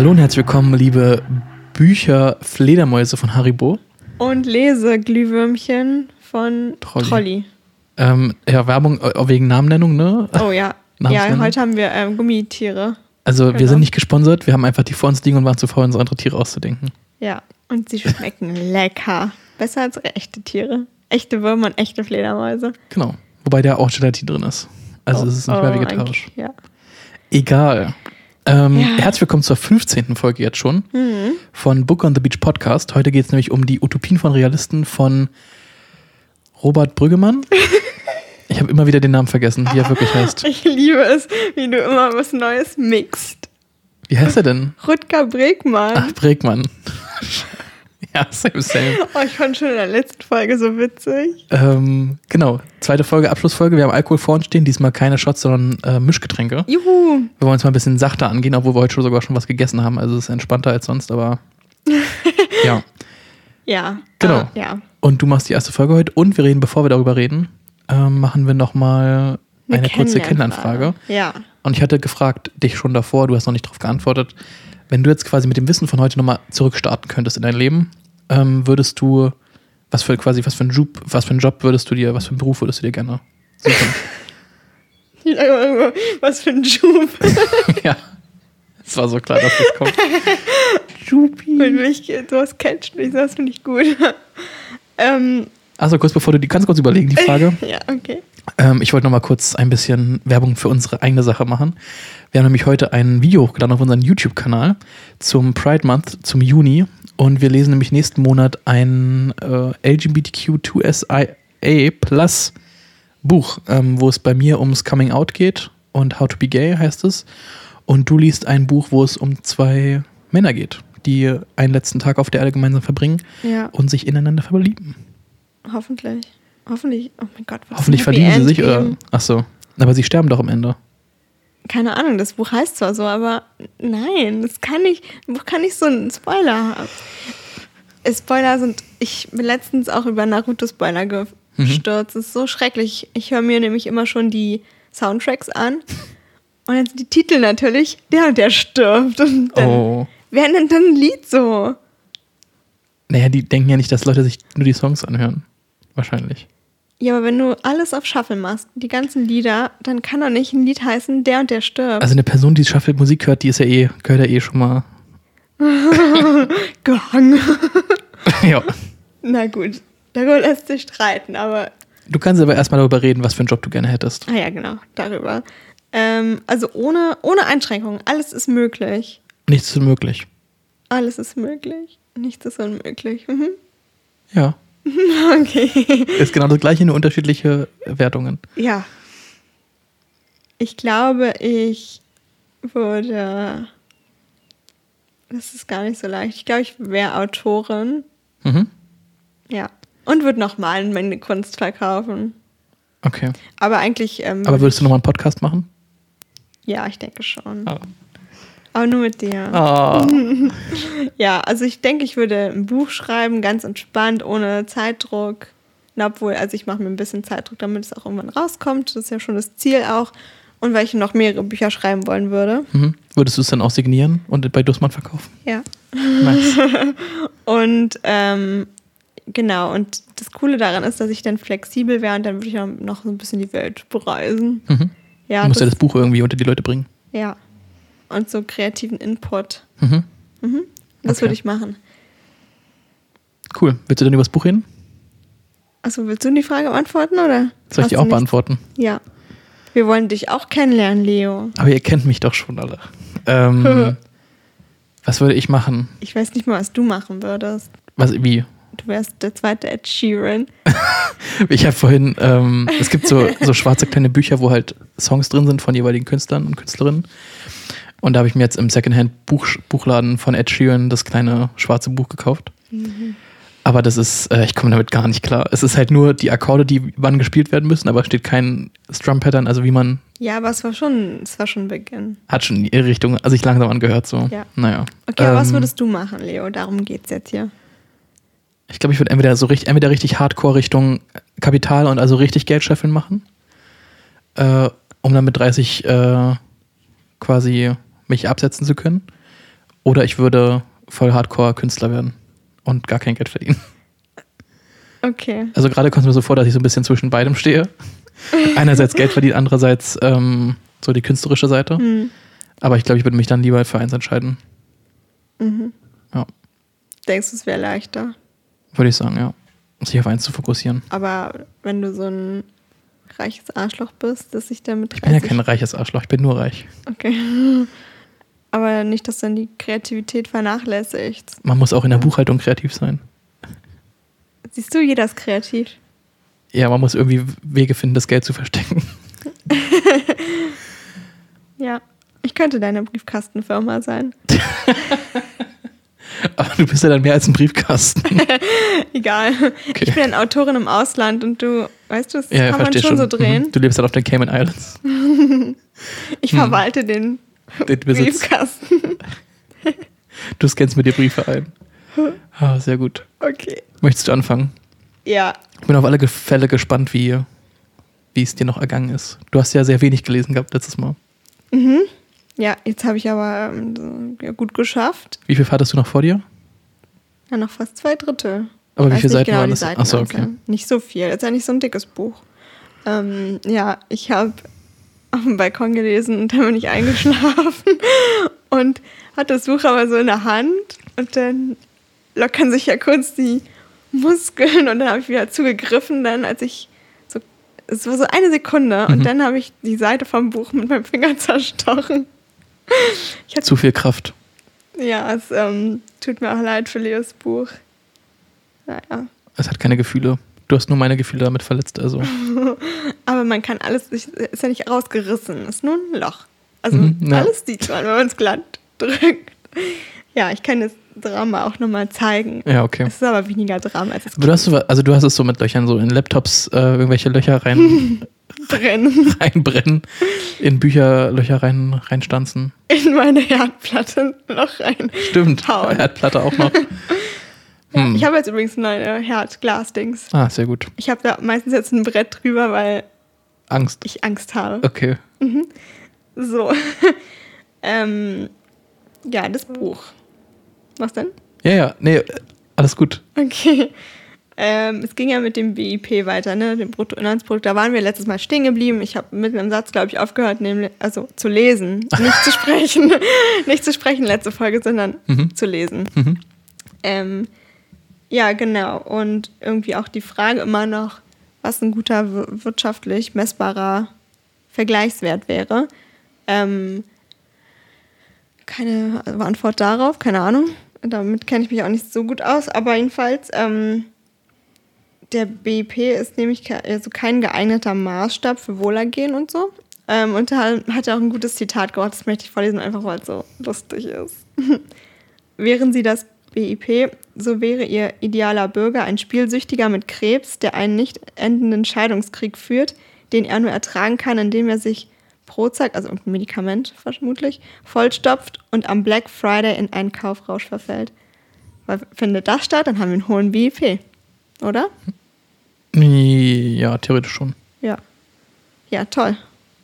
Hallo und herzlich willkommen, liebe Bücher-Fledermäuse von Haribo. Und Leseglühwürmchen von Trolli. Trolli. Ähm, ja, Werbung äh, wegen Namennennung, ne? Oh ja. ja, heute haben wir ähm, Gummitiere. Also wir genau. sind nicht gesponsert, wir haben einfach die vor uns liegen und waren zu faul, uns andere Tiere auszudenken. Ja, und sie schmecken lecker. Besser als echte Tiere. Echte Würmer und echte Fledermäuse. Genau. Wobei da auch Gelatin drin ist. Also Oh, es ist nicht mehr oh, vegetarisch. eigentlich, Ja. Egal. Ähm, Ja. Herzlich willkommen zur 15. Folge jetzt schon Mhm. von Book on the Beach Podcast. Heute geht es nämlich um die Utopien von Realisten von Robert Brüggemann. Ich habe immer wieder den Namen vergessen, wie er wirklich heißt. Ich liebe es, wie du immer was Neues mixt. Wie heißt er denn? Rutger Bregmann. Ach, Bregmann. ja, same, same. Oh, ich fand schon in der letzten Folge so witzig. Ähm, genau, zweite Folge, Abschlussfolge. Wir haben Alkohol vor uns stehen, diesmal keine Shots, sondern äh, Mischgetränke. Juhu. Wir wollen uns mal ein bisschen sachter angehen, obwohl wir heute schon sogar schon was gegessen haben. Also es ist entspannter als sonst, aber ja. Ja. Genau. Ah, ja. Und du machst die erste Folge heute und wir reden, bevor wir darüber reden, ähm, machen wir nochmal eine, kurze Kennenlernfrage. Ja. Und ich hatte gefragt, dich schon davor, du hast noch nicht darauf geantwortet. Wenn du jetzt quasi mit dem Wissen von heute nochmal zurückstarten könntest in dein Leben, ähm, würdest du, was für quasi, was für einen Job, was für einen Job würdest du dir, was für einen Beruf würdest du dir gerne suchen? Was für ein Schub. ja. Es war so klar, dass das kommt. Wenn mich sowas catcht mich, das finde ich gut. ähm, Also kurz bevor du die, kannst kurz überlegen, die Frage. ja, okay. Ähm, ich wollte noch mal kurz ein bisschen Werbung für unsere eigene Sache machen. Wir haben nämlich heute ein Video hochgeladen auf unseren YouTube-Kanal zum Pride Month, zum Juni. Und wir lesen nämlich nächsten Monat ein äh, LGBTQ2SIA Plus Buch, ähm, wo es bei mir ums Coming Out geht und How to Be Gay heißt es. Und du liest ein Buch, wo es um zwei Männer geht, die einen letzten Tag auf der Erde gemeinsam verbringen Ja, und sich ineinander verlieben. hoffentlich. Hoffentlich. Oh mein Gott. wird's Hoffentlich verlieben sie sich, oder? Ach so. Aber sie sterben doch am Ende. Keine Ahnung, das Buch heißt zwar so, aber nein, das kann nicht, ein Buch kann nicht so einen Spoiler haben. Äh, Spoiler sind, ich bin letztens auch über Naruto-Spoiler Mhm. gestürzt. Das ist so schrecklich. Ich höre mir nämlich immer schon die Soundtracks an und dann sind die Titel natürlich, der und der stirbt. Und dann, Oh. wer nennt dann ein Lied so? Naja, die denken ja nicht, dass Leute sich nur die Songs anhören. Wahrscheinlich. Ja, aber wenn du alles auf Shuffle machst, die ganzen Lieder, dann kann doch nicht ein Lied heißen, der und der stirbt. Also eine Person, die Shuffle Musik hört, die ist ja eh, gehört ja eh schon mal. Gehangen. ja. Na gut, darüber lässt sich streiten, aber. Du kannst aber erstmal darüber reden, was für einen Job du gerne hättest. Ah ja, genau, darüber. Ähm, also ohne, ohne Einschränkungen, alles ist möglich. Nichts ist unmöglich. Alles ist möglich. Nichts ist unmöglich. Mhm. Ja. Okay. Ist genau das gleiche, nur unterschiedliche Wertungen. Ja. Ich glaube, ich würde. Das ist gar nicht so leicht. Ich glaube, ich wäre Autorin. Mhm. Ja. Und würde noch malen, meine Kunst verkaufen. Okay. Aber eigentlich. Ähm, Aber würdest du nochmal einen Podcast machen? Ja, ich denke schon. Ah. Aber nur mit dir. Oh. Ja, also ich denke, ich würde ein Buch schreiben, ganz entspannt, ohne Zeitdruck. Na, obwohl, also ich mache mir ein bisschen Zeitdruck, damit es auch irgendwann rauskommt. Das ist ja schon das Ziel auch. Und weil ich noch mehrere Bücher schreiben wollen würde. Mhm. Würdest du es dann auch signieren und bei Dussmann verkaufen? Ja. Nice. Und ähm, genau, und das Coole daran ist, dass ich dann flexibel wäre und dann würde ich auch noch so ein bisschen die Welt bereisen. Mhm. Ja, du musst ja das, das Buch irgendwie unter die Leute bringen. ja. Und so kreativen Input. Mhm. Das Okay. würde ich machen. Cool. Willst du denn über das Buch reden? Achso, willst du die Frage beantworten oder? Soll ich die auch nichts? beantworten? Ja. Wir wollen dich auch kennenlernen, Leo. Aber ihr kennt mich doch schon alle. Ähm, was würde ich machen? Ich weiß nicht mal, was du machen würdest. Was, wie? Du wärst der zweite Ed Sheeran. Ich habe vorhin, ähm, es gibt so, so schwarze kleine Bücher, wo halt Songs drin sind von jeweiligen Künstlern und Künstlerinnen. Und da habe ich mir jetzt im Secondhand-Buchladen von Ed Sheeran das kleine schwarze Buch gekauft. Aber das ist, äh, ich komme damit gar nicht klar. Es ist halt nur die Akkorde, die wann gespielt werden müssen, aber es steht kein Strum-Pattern, also wie man Ja, aber es war schon, es war schon Beginn. hat schon ihre Richtung, also ich langsam angehört so. Ja. Naja. Okay, aber was Ähm, würdest du machen, Leo? Darum geht's jetzt hier. Ich glaube, ich würde entweder so richtig, entweder richtig Hardcore Richtung Kapital und also richtig Geld scheffeln machen, äh, um dann mit 30 äh, quasi mich absetzen zu können. Oder ich würde voll Hardcore-Künstler werden und gar kein Geld verdienen. Okay. Also gerade kommt es mir so vor, dass ich so ein bisschen zwischen beidem stehe. Einerseits Geld verdienen, andererseits ähm, so die künstlerische Seite. Hm. Aber ich glaube, ich würde mich dann lieber für eins entscheiden. Mhm. Ja, Denkst du, es wäre leichter? würde ich sagen, ja. Sich auf eins zu fokussieren. Aber wenn du so ein reiches Arschloch bist, dass sich damit Ich bin ja kein reiches Arschloch, ich bin nur reich. Okay. Aber nicht, dass dann die Kreativität vernachlässigt. Man muss auch in der Buchhaltung kreativ sein. Siehst du, jeder ist kreativ. Ja, man muss irgendwie Wege finden, das Geld zu verstecken. Ja. Ich könnte deine Briefkastenfirma sein. Aber du bist ja dann mehr als ein Briefkasten. Egal. Okay. Ich bin eine Autorin im Ausland und du, weißt du, das Ja, kann man schon, schon. so drehen. Du lebst dann auf den Cayman Islands. Ich Hm. verwalte den Den Besitz. Briefkasten. Du scannst mir die Briefe ein. Ah, sehr gut. Okay. Möchtest du anfangen? Ja. Ich bin auf alle Fälle gespannt, wie, wie es dir noch ergangen ist. Du hast ja sehr wenig gelesen gehabt letztes Mal. Mhm. Ja, jetzt habe ich aber ähm, gut geschafft. Wie viel hattest du noch vor dir? Ja, noch fast zwei Drittel. Aber Ich wie viele Seiten genau waren das? Seiten Achso, okay. Nicht so viel. Das ist ja nicht so ein dickes Buch. Ähm, ja, ich habe auf dem Balkon gelesen und dann bin ich eingeschlafen und hatte das Buch aber so in der Hand und dann lockern sich ja kurz die Muskeln und dann habe ich wieder zugegriffen, dann als ich so, es war so eine Sekunde und Mhm. dann habe ich die Seite vom Buch mit meinem Finger zerstochen. Ich hatte Zu viel Kraft. ja, es ähm, tut mir auch leid für Leos Buch. Naja. Es hat keine Gefühle. Du hast nur meine Gefühle damit verletzt, also. Aber man kann alles, ist ja nicht rausgerissen, ist nur ein Loch. Also Mhm, ja. alles sieht man, wenn man es glatt drückt. Ja, ich kann das Drama auch nochmal zeigen. Ja, okay. Es ist aber weniger Drama als es Aber du hast, so- also du hast es so mit Löchern, so in Laptops äh, irgendwelche Löcher rein, drin reinbrennen, in Bücherlöcher rein, reinstanzen. in meine Herdplatte noch rein. Stimmt. Hauen. Erdplatte auch noch. Hm. Ich habe jetzt übrigens neue Herdglas-Dings. Ah, sehr gut. Ich habe da meistens jetzt ein Brett drüber, weil Angst. ich Angst habe. Okay. So. ähm, ja, das Buch. Was denn? Ja, ja, nee, alles gut. Okay. Ähm, es ging ja mit dem BIP weiter, ne, dem Bruttoinlandsprodukt. Da waren wir letztes Mal stehen geblieben. Ich habe mitten im Satz, glaube ich, aufgehört, nämlich, also zu lesen, nicht zu sprechen. nicht zu sprechen, letzte Folge, sondern Mhm. zu lesen. Mhm. Ähm, ja, genau. Und irgendwie auch die Frage immer noch, was ein guter wir- wirtschaftlich messbarer Vergleichswert wäre. Ähm, keine Antwort darauf, keine Ahnung. Damit kenne ich mich auch nicht so gut aus. Aber jedenfalls, ähm, der BIP ist nämlich ke- also kein geeigneter Maßstab für Wohlergehen und so. Ähm, und da hat er auch ein gutes Zitat gebracht, das möchte ich vorlesen, einfach weil es so lustig ist. Wären Sie das BIP, so wäre Ihr idealer Bürger ein Spielsüchtiger mit Krebs, der einen nicht endenden Scheidungskrieg führt, den er nur ertragen kann, indem er sich Prozac, also irgendein Medikament vermutlich, vollstopft und am Black Friday in einen Kaufrausch verfällt. Weil findet das statt, dann haben wir einen hohen BIP, oder? Ja, theoretisch schon. Ja. Ja, toll.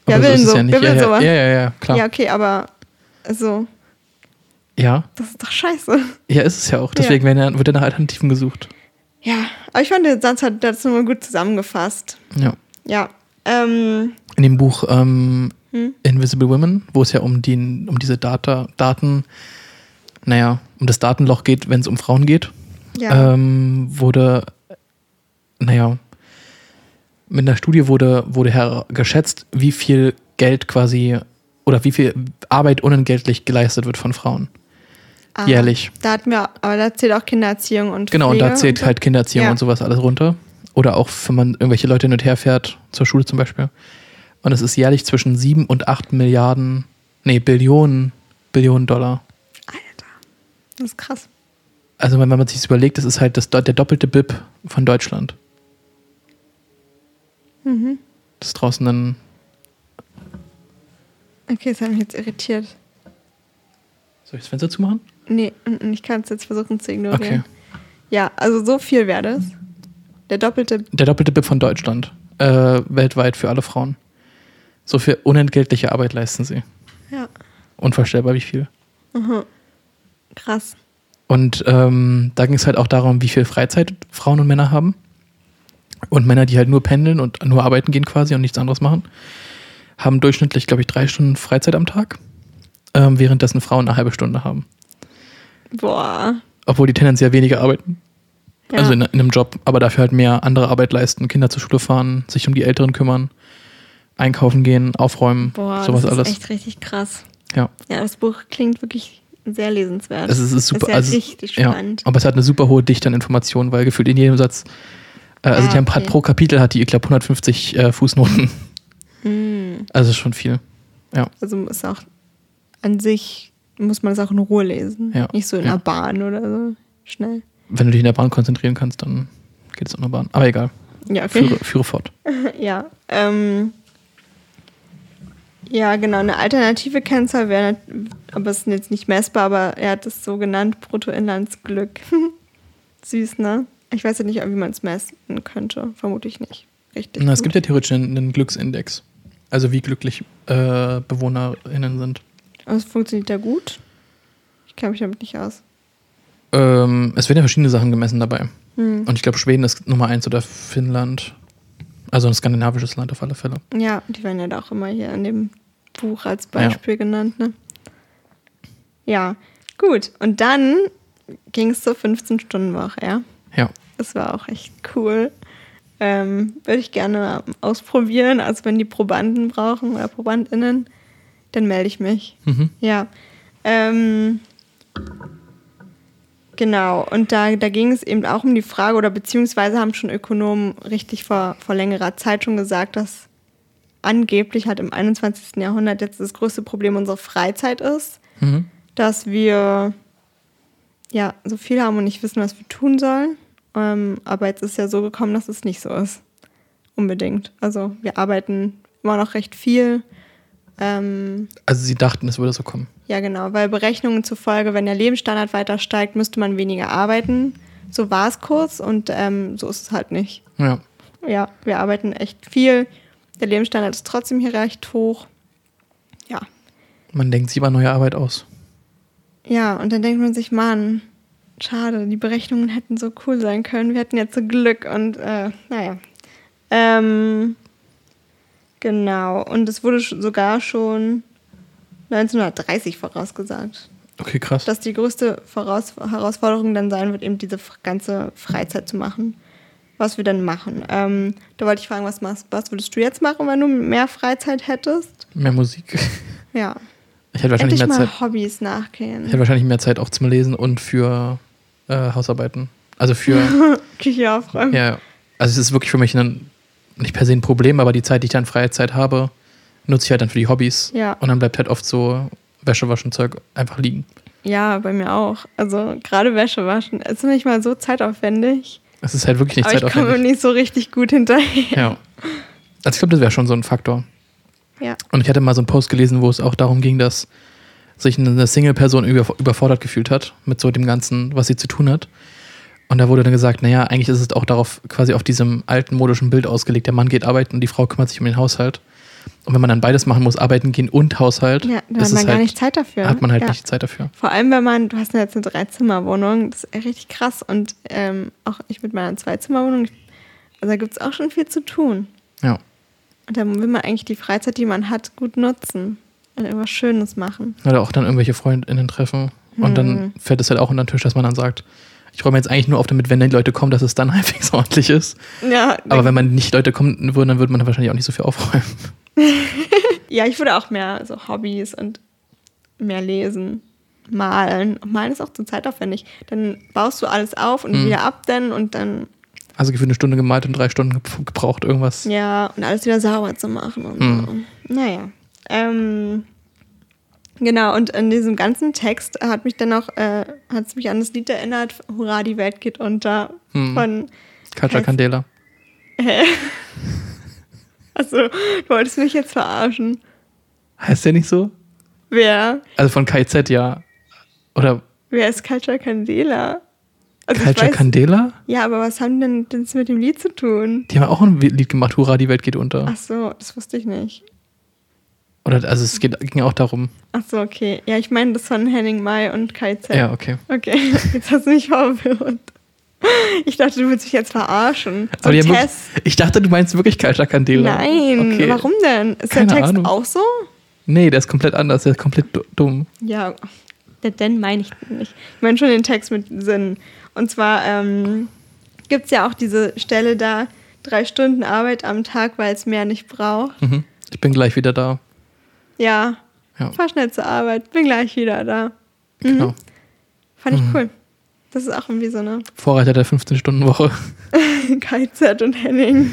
Aber will ist denn es so? ja nicht. Will ja, sowas? ja, ja, ja, klar. Ja, Ja. okay, aber also, ja, das ist doch scheiße. ist es ja auch. Deswegen ja, wird ja nach Alternativen gesucht. Ja, aber ich fand, der Satz hat das nochmal gut zusammengefasst. Ja. Ja. Ähm, In dem Buch ähm, Hm? Invisible Women, wo es ja um, die, um diese Data, Daten, naja, um das Datenloch geht, wenn es um Frauen geht, ja. ähm, wurde, naja, mit einer Studie wurde, wurde her geschätzt, wie viel Geld quasi oder wie viel Arbeit unentgeltlich geleistet wird von Frauen. Ah, jährlich. Da hatten wir, aber da zählt auch Kindererziehung und Genau, und Pflege da zählt so. halt Kindererziehung Ja. und sowas alles runter. Oder auch, wenn man irgendwelche Leute hin und her fährt, zur Schule zum Beispiel. Und es ist jährlich zwischen 7 und 8 Milliarden, nee, Billionen, Billionen Dollar. Alter, das ist krass. Also wenn man sich das überlegt, das ist halt das, der doppelte BIP von Deutschland. Mhm. Das ist draußen dann, Okay, das hat mich jetzt irritiert. soll ich das Fenster zumachen? Nee, ich kann es jetzt versuchen zu ignorieren. Okay. Ja, also so viel wäre das. Der doppelte. Der doppelte BIP von Deutschland. Äh, weltweit für alle Frauen. So viel unentgeltliche Arbeit leisten sie. Ja. Unvorstellbar, wie viel. Mhm. Krass. Und ähm, da ging es halt auch darum, wie viel Freizeit Frauen und Männer haben. Und Männer, die halt nur pendeln und nur arbeiten gehen quasi und nichts anderes machen, haben durchschnittlich, glaube ich, drei Stunden Freizeit am Tag, ähm, währenddessen Frauen eine halbe Stunde haben. Boah. Obwohl die tendenziell weniger arbeiten. Ja. Also in, in einem Job, aber dafür halt mehr andere Arbeit leisten, Kinder zur Schule fahren, sich um die Älteren kümmern, einkaufen gehen, aufräumen, Boah, sowas das ist alles. echt richtig krass. Ja. Ja, das Buch klingt wirklich sehr lesenswert. Es ist, es ist super. Ist ja also, richtig ja, spannend. aber es hat eine super hohe Dichte an Informationen, weil gefühlt in jedem Satz, äh, also Ah, die haben okay. pro Kapitel hat die, ich glaube, 150 äh, Fußnoten. Hm. Also ist schon viel. Also ist auch an sich, muss man es auch in Ruhe lesen. Ja, Nicht so in ja. der Bahn oder so. Schnell. Wenn du dich in der Bahn konzentrieren kannst, dann geht es in der Bahn. Aber egal. Ja, okay. Führe, führe fort. Ja, ähm, ja, genau. Eine alternative Kennzahl wäre, aber es ist jetzt nicht messbar, aber er hat es so genannt, Bruttoinlandsglück. Süß, ne? Ich weiß ja nicht, wie man es messen könnte. Vermute ich nicht. Richtig. Na, es gibt ja theoretisch einen, einen Glücksindex. Also wie glücklich äh, BewohnerInnen sind. Aber es funktioniert ja gut. Ich kenne mich damit nicht aus. Ähm, es werden ja verschiedene Sachen gemessen dabei. Hm. Und ich glaube, Schweden ist Nummer eins oder Finnland. Also ein skandinavisches Land auf alle Fälle. Ja, die werden ja da auch immer hier in dem Buch als Beispiel genannt, ne? Ja, gut. Und dann ging es zur 15-Stunden-Woche, ja? Ja. Das war auch echt cool. Ähm, Würde ich gerne ausprobieren. Also wenn die Probanden brauchen oder ProbandInnen, dann melde ich mich. Mhm. Ja. Ähm, genau. Und da, da ging es eben auch um die Frage, oder beziehungsweise haben schon Ökonomen richtig vor, vor längerer Zeit schon gesagt, dass angeblich halt im 21. Jahrhundert jetzt das größte Problem unsere Freizeit ist, Mhm. dass wir ja so viel haben und nicht wissen, was wir tun sollen. Ähm, aber jetzt ist ja so gekommen, dass es nicht so ist. Unbedingt. Also wir arbeiten immer noch recht viel. Ähm, Also sie dachten, es würde so kommen. ja, genau, weil Berechnungen zufolge, wenn der Lebensstandard weiter steigt, müsste man weniger arbeiten. So war es kurz und ähm, so ist es halt nicht. Ja. Ja, wir arbeiten echt viel. Der Lebensstandard ist trotzdem hier recht hoch. Ja. Man denkt sich über neue Arbeit aus. Ja, und dann denkt man sich, Mann, schade, die Berechnungen hätten so cool sein können. Wir hätten jetzt so Glück und äh, naja. Ähm, genau, und es wurde sogar schon 1930 vorausgesagt. Okay, krass. dass die größte Voraus Herausforderung dann sein wird, eben diese ganze Freizeit zu machen. Was wir dann machen. Ähm, da wollte ich fragen, was, machst, was würdest du jetzt machen, wenn du mehr Freizeit hättest? mehr Musik. Ja. Ich hätte wahrscheinlich Endlich mehr mal Zeit. Hobbys nachgehen. Ich hätte wahrscheinlich mehr Zeit auch zum Lesen und für äh, Hausarbeiten. Also für, Küche aufräumen. ja, also es ist wirklich für mich ein, nicht per se ein Problem, aber die Zeit, die ich dann freie Zeit habe, nutze ich halt dann für die Hobbys. Ja. Und dann bleibt halt oft so Wäsche waschen Zeug einfach liegen. Ja, bei mir auch. Also gerade Wäsche waschen ist nicht mal so zeitaufwendig. Es ist halt wirklich nicht aber ich komme zeitaufwendig. nicht so richtig gut hinterher. Ja. Also ich glaube, das wäre schon so ein Faktor. Ja. Und ich hatte mal so einen Post gelesen, wo es auch darum ging, dass sich eine Single-Person über, überfordert gefühlt hat mit so dem Ganzen, was sie zu tun hat. Und da wurde dann gesagt, naja, eigentlich ist es auch darauf quasi auf diesem alten modischen Bild ausgelegt. Der Mann geht arbeiten und die Frau kümmert sich um den Haushalt. Und wenn man dann beides machen muss, arbeiten gehen und Haushalt, Ja, da hat man es gar halt, nicht Zeit dafür. hat man halt ja. nicht Zeit dafür. Vor allem, wenn man, du hast ja jetzt eine Dreizimmerwohnung, das ist echt richtig krass. Und ähm, auch ich mit meiner Zweizimmerwohnung, also da gibt es auch schon viel zu tun. Ja. Und dann will man eigentlich die Freizeit, die man hat, gut nutzen und irgendwas Schönes machen. Oder auch dann irgendwelche FreundInnen treffen. Und dann Hm. fällt es halt auch unter den Tisch, dass man dann sagt, ich räume jetzt eigentlich nur auf, damit, wenn die Leute kommen, dass es dann halbwegs ordentlich ist. Ja, Aber wenn man nicht Leute kommen würden, dann würde man wahrscheinlich auch nicht so viel aufräumen. ja, ich würde auch mehr so Hobbys und mehr lesen, malen. Malen ist auch zur Zeit aufwendig. Dann baust du alles auf und Hm. wieder ab dann und dann, Also gefühlt eine Stunde gemalt und drei Stunden gebraucht, irgendwas. ja, und alles wieder sauber zu machen und Hm. so. Naja. Ähm, genau, und in diesem ganzen Text hat mich dann auch, äh, hat es mich an das Lied erinnert, Hurra, die Welt geht unter, Hm. von, Katja Candela. also, du wolltest mich jetzt verarschen. Heißt der nicht so? Wer? Also von KZ, ja. Oder Wer ist Culture Candela? Also Katja weiß- Candela? Ja, aber was haben denn das mit dem Lied zu tun? Die haben auch ein Lied gemacht, Hurra, die Welt geht unter. Ach so, das wusste ich nicht. Oder also es geht, ging auch darum. Ach so, okay. Ja, ich meine das von Henning May und Kai Z. Ja, okay. Okay, jetzt hast du mich verwirrt. Ich dachte, du willst mich jetzt verarschen. So Aber haben Test. wirklich, ich dachte, du meinst wirklich Kalter Candela. Nein, Okay. warum denn? Ist Keine der Text Ahnung. auch so? Nee, der ist komplett anders, der ist komplett du- dumm. Ja, den- den meine ich nicht. Ich meine schon den Text mit Sinn. Und zwar ähm, gibt es ja auch diese Stelle da, drei Stunden Arbeit am Tag, weil es mehr nicht braucht. Mhm. Ich bin gleich wieder da. Ja, Ja, fahr schnell zur Arbeit, bin gleich wieder da. genau. Fand ich Mhm. cool. Das ist auch irgendwie so eine Vorreiter der 15-Stunden-Woche. KZ und Henning.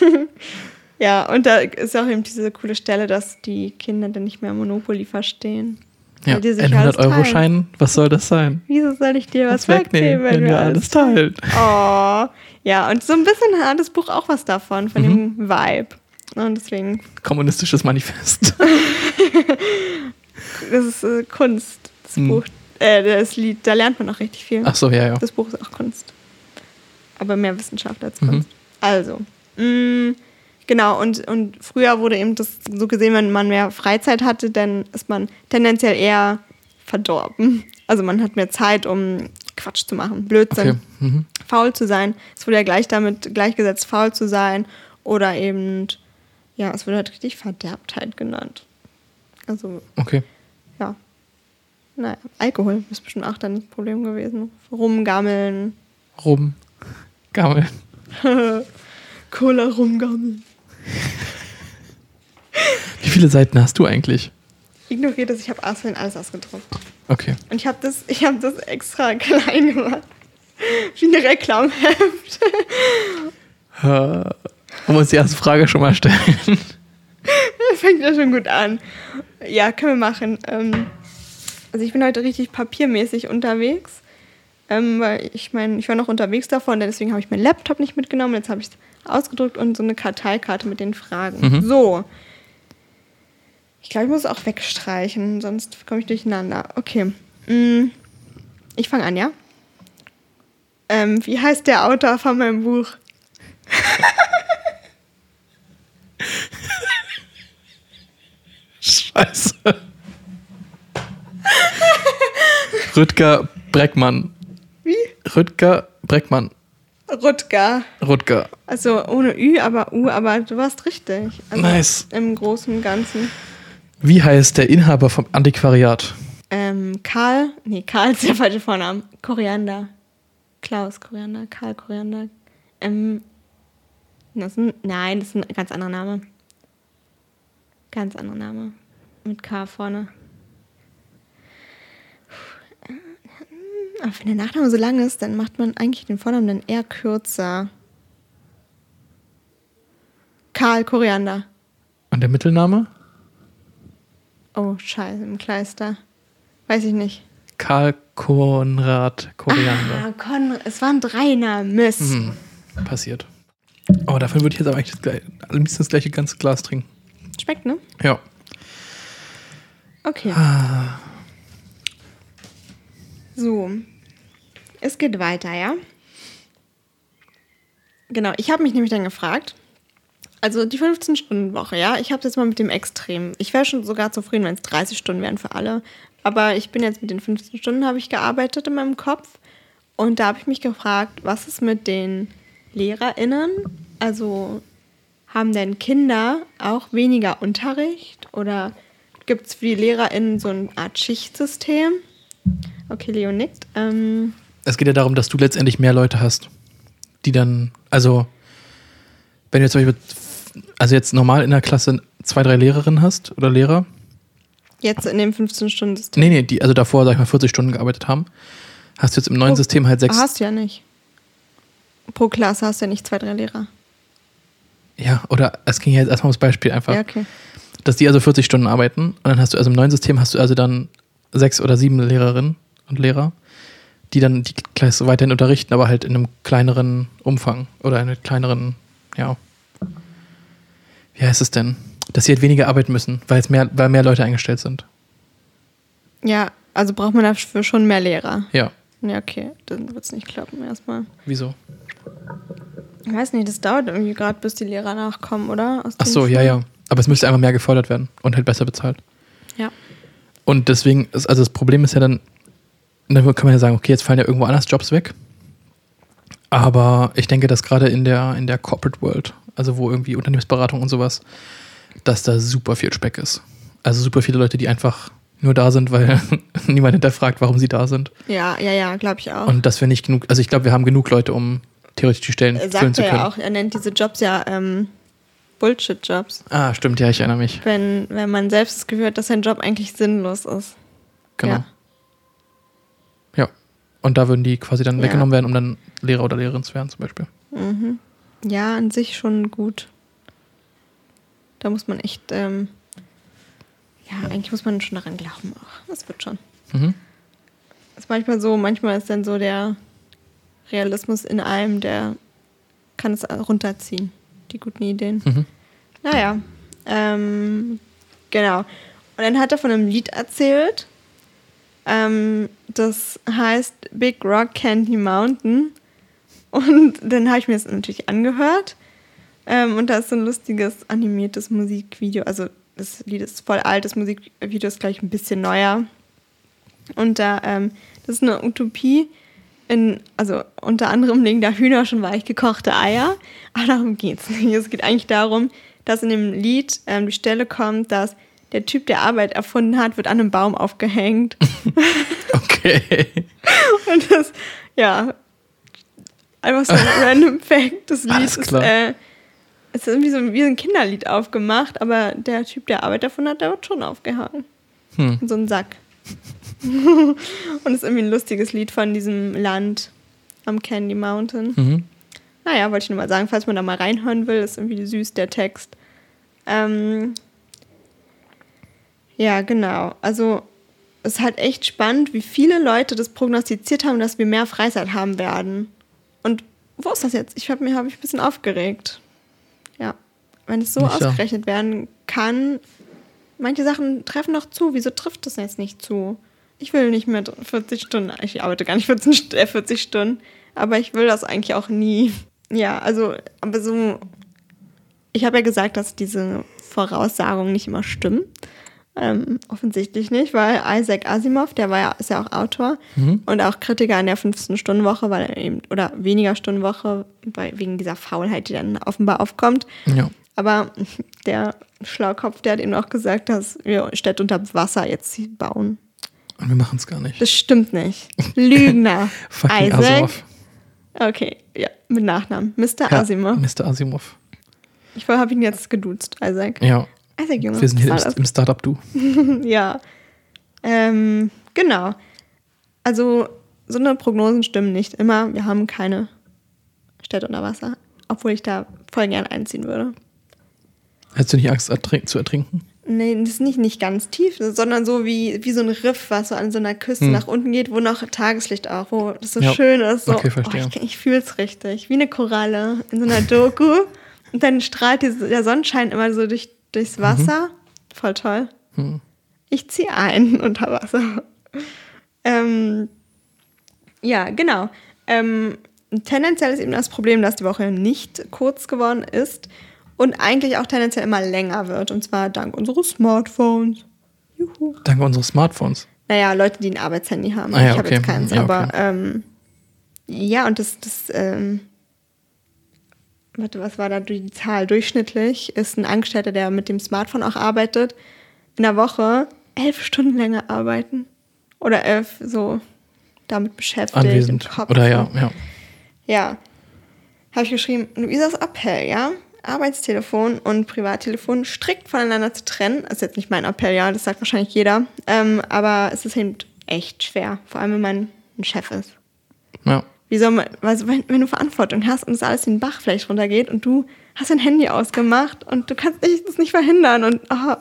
ja, und da ist auch eben diese coole Stelle, dass die Kinder dann nicht mehr Monopoly verstehen. Ja, ein alles 100-Euro-Schein, was soll das sein? Wieso soll ich dir was, Was wegnehmen, wenn wir alles teilen. Oh, ja, und so ein bisschen hat das Buch auch was davon, von Mhm. dem Vibe. Und deswegen, Kommunistisches Manifest. das ist äh, Kunst, das Mhm. Buch, äh, das Lied, da lernt man auch richtig viel. Ach so, ja, ja. Das Buch ist auch Kunst. Aber mehr Wissenschaft als Mhm. Kunst. Also, mh, genau, und, und früher wurde eben das so gesehen, wenn man mehr Freizeit hatte, dann ist man tendenziell eher verdorben. Also man hat mehr Zeit, um Quatsch zu machen, Blödsinn, Okay. Mhm. faul zu sein. Es wurde ja gleich damit gleichgesetzt, faul zu sein. Oder eben, ja, es wurde halt richtig Verderbtheit genannt. Also, Okay. ja. Naja, Alkohol ist bestimmt auch dann das Problem gewesen. Rumgammeln, Rum. Gammel. Cola rumgammeln. Wie viele Seiten hast du eigentlich? Ignoriert das, ich habe Asien alles ausgedruckt. Okay. Und ich habe das, ich hab das extra klein gemacht. Wie ein Reklamheft. Wollen wir uns die erste Frage schon mal stellen? Das fängt ja schon gut an. Ja, können wir machen. Ähm, also ich bin heute richtig papiermäßig unterwegs. Ähm, weil ich meine, ich war noch unterwegs davon, deswegen habe ich meinen Laptop nicht mitgenommen. Jetzt habe ich es ausgedruckt und so eine Karteikarte mit den Fragen. Mhm. So. Ich glaube, ich muss es auch wegstreichen, sonst komme ich durcheinander. Okay. Mm, Ich fange an, ja? Ähm, wie heißt der Autor von meinem Buch? Scheiße. Rüdger Breckmann. Wie? Rüdger Breckmann. Rutger. Rutger. Also ohne Ü, aber U, aber du warst richtig. Also Nice. Im Großen und Ganzen. Wie heißt der Inhaber vom Antiquariat? Ähm, Karl, nee, Karl ist der falsche Vorname. Koriander. Klaus Koriander, Karl Koriander. Ähm, das ein, nein, das ist ein ganz anderer Name. Ganz anderer Name. Mit K vorne. Aber wenn der Nachname so lang ist, dann macht man eigentlich den Vornamen dann eher kürzer. Karl Koriander. Und der Mittelname? Oh, scheiße, im Kleister. Weiß ich nicht. Karl Konrad Koriander. Ah, Konrad. Es waren drei Namen. Mist. Hm, passiert. Oh, davon würde ich jetzt aber eigentlich das, gleiche- am liebsten das gleiche ganze Glas trinken. Schmeckt, ne? Ja. Okay. Ah, So. Es geht weiter, ja? Genau, ich habe mich nämlich dann gefragt, also die 15-Stunden-Woche, ja, ich habe es jetzt mal mit dem Extrem. Ich wäre schon sogar zufrieden, wenn es 30 Stunden wären für alle. Aber ich bin jetzt mit den 15 Stunden, habe ich gearbeitet in meinem Kopf. Und da habe ich mich gefragt, was ist mit den LehrerInnen? Also haben denn Kinder auch weniger Unterricht? Oder gibt es für die LehrerInnen so eine Art Schichtsystem? Okay, Leo nickt. Ähm, es geht ja darum, dass du letztendlich mehr Leute hast, die dann, also, wenn du jetzt zum Beispiel, also jetzt normal in der Klasse zwei, drei Lehrerinnen hast oder Lehrer, jetzt in dem 15-Stunden-System. nee, nee, die also davor, sag ich mal, 40 Stunden gearbeitet haben, hast du jetzt im neuen Oh, System halt sechs, Hast du ja nicht. Pro Klasse hast du ja nicht zwei, drei Lehrer. ja, oder es ging ja jetzt erstmal ums Beispiel einfach, Ja, okay. dass die also 40 Stunden arbeiten und dann hast du also im neuen System hast du also dann sechs oder sieben Lehrerinnen und Lehrer, die dann die Klasse weiterhin unterrichten, aber halt in einem kleineren Umfang oder in einem kleineren, ja, wie heißt es denn? Dass sie halt weniger arbeiten müssen, weil jetzt mehr, weil mehr Leute eingestellt sind. Ja, also braucht man dafür schon mehr Lehrer. Ja. Ja, okay. Dann wird es nicht klappen erstmal. Wieso? Ich weiß nicht, das dauert irgendwie gerade, bis die Lehrer nachkommen, oder? Aus Ach so, ja, Schulen. ja. Aber es müsste einfach mehr gefordert werden und halt besser bezahlt. Ja. Und deswegen, ist, also das Problem ist ja dann, dann kann man ja sagen, okay, jetzt fallen ja irgendwo anders Jobs weg. Aber ich denke, dass gerade in der, in der Corporate World, also wo irgendwie Unternehmensberatung und sowas, dass da super viel Speck ist. Also super viele Leute, die einfach nur da sind, weil niemand hinterfragt, warum sie da sind. Ja, ja, ja, glaube ich auch. Und dass wir nicht genug, also ich glaube, wir haben genug Leute, um theoretisch die Stellen er füllen sagt zu er können. ja auch, er nennt diese Jobs ja ähm, Bullshit-Jobs. Ah, stimmt, ja, ich erinnere mich. Wenn, wenn man selbst das Gefühl hat, dass sein Job eigentlich sinnlos ist. Genau. Ja. Ja. Und da würden die quasi dann Ja. weggenommen werden, um dann Lehrer oder Lehrerin zu werden, zum Beispiel. Mhm. Ja, an sich schon gut. Da muss man echt, ähm, ja, eigentlich muss man schon daran glauben. Ach, das wird schon. Mhm. ist manchmal so, manchmal ist dann so der Realismus in einem, der kann es runterziehen, die guten Ideen. Mhm. Naja, ähm, genau. Und dann hat er von einem Lied erzählt, ähm, das heißt Big Rock Candy Mountain. Und dann habe ich mir das natürlich angehört. Ähm, und da ist so ein lustiges animiertes Musikvideo. Also das Lied ist voll alt, das Musikvideo ist gleich ein bisschen neuer. Und da, ähm, das ist eine Utopie. In, also unter anderem liegen da Hühner schon weich gekochte Eier. Aber darum geht es nicht. Es geht eigentlich darum, dass in dem Lied ähm, die Stelle kommt, dass der Typ, der Arbeit erfunden hat, wird an einem Baum aufgehängt. Okay. Und das, ja, einfach so ein random Fact. Das Lied ist, äh, es ist irgendwie so wie ein Kinderlied aufgemacht, aber der Typ, der Arbeit davon hat, der wird schon aufgehangen. Hm. In so einen Sack. Und es ist irgendwie ein lustiges Lied von diesem Land am Candy Mountain. Mhm. Naja, wollte ich nur mal sagen, falls man da mal reinhören will, ist irgendwie süß der Text. Ähm, ja, genau. Also es ist halt echt spannend, wie viele Leute das prognostiziert haben, dass wir mehr Freizeit haben werden. Und wo ist das jetzt? Ich habe mich hab ich ein bisschen aufgeregt. Wenn es so Nicht so. ausgerechnet werden kann, manche Sachen treffen doch zu. Wieso trifft das jetzt nicht zu? Ich will nicht mehr 40 Stunden, ich arbeite gar nicht 14, St- äh, 40 Stunden, aber ich will das eigentlich auch nie. Ja, also, aber so, ich habe ja gesagt, dass diese Voraussagungen nicht immer stimmen. Ähm, offensichtlich nicht, weil Isaac Asimov, der war ja, ist ja auch Autor Mhm. und auch Kritiker an der 15-Stunden-Woche, weil er eben, oder weniger Stundenwoche, weil, wegen dieser Faulheit, die dann offenbar aufkommt. Ja. Aber der Schlaukopf, der hat eben auch gesagt, dass wir Städte unter Wasser jetzt bauen. Und wir machen es gar nicht. Das stimmt nicht. Lügner. Fucking Isaac. Asimov. Okay, ja, mit Nachnamen. Mr. Ja, Asimov. Mr. Asimov. Ich habe ihn jetzt geduzt, Isaac. Ja. Isaac, Junge. Wir sind hier im, im Startup-Du. Ja. Ähm, genau. Also, so eine Prognosen stimmen nicht immer. Wir haben keine Städte unter Wasser. Obwohl ich da voll gern einziehen würde. Hättest du nicht Angst ertrink zu ertrinken? Nee, das ist nicht, nicht ganz tief, sondern so wie, wie so ein Riff, was so an so einer Küste Hm. nach unten geht, wo noch Tageslicht auch, wo das so Ja. schön ist. So, Okay, verstehe. Oh, ich ich fühle es richtig. Wie eine Koralle in so einer Doku. Und dann strahlt diese, der Sonnenschein immer so durch, durchs Wasser. Voll toll. Hm. Ich ziehe ein unter Wasser. Ähm, ja, genau. Ähm, tendenziell ist eben das Problem, dass die Woche nicht kurz geworden ist und eigentlich auch tendenziell immer länger wird. Und zwar dank unseres Smartphones. Juhu. Dank unseres Smartphones. Naja, Leute, die ein Arbeitshandy haben. Ah ja, ich habe okay. jetzt keins. Ja, aber okay. ähm, ja, und das, das ähm, warte, was war da die Zahl? Durchschnittlich ist ein Angestellter, der mit dem Smartphone auch arbeitet, in der Woche elf Stunden länger arbeiten. Oder elf so damit beschäftigt. Anwesend. Oder ja, ja. Ja. Habe ich geschrieben, Luisas Appell, ja? Arbeitstelefon und Privattelefon strikt voneinander zu trennen. Das ist jetzt nicht mein Appell, ja, das sagt wahrscheinlich jeder. Ähm, aber es ist eben echt schwer, vor allem wenn man ein Chef ist. ja. Wie soll man, also wenn, wenn du Verantwortung hast und es alles den Bach vielleicht runtergeht und du hast dein Handy ausgemacht und du kannst nicht, das nicht verhindern und oh,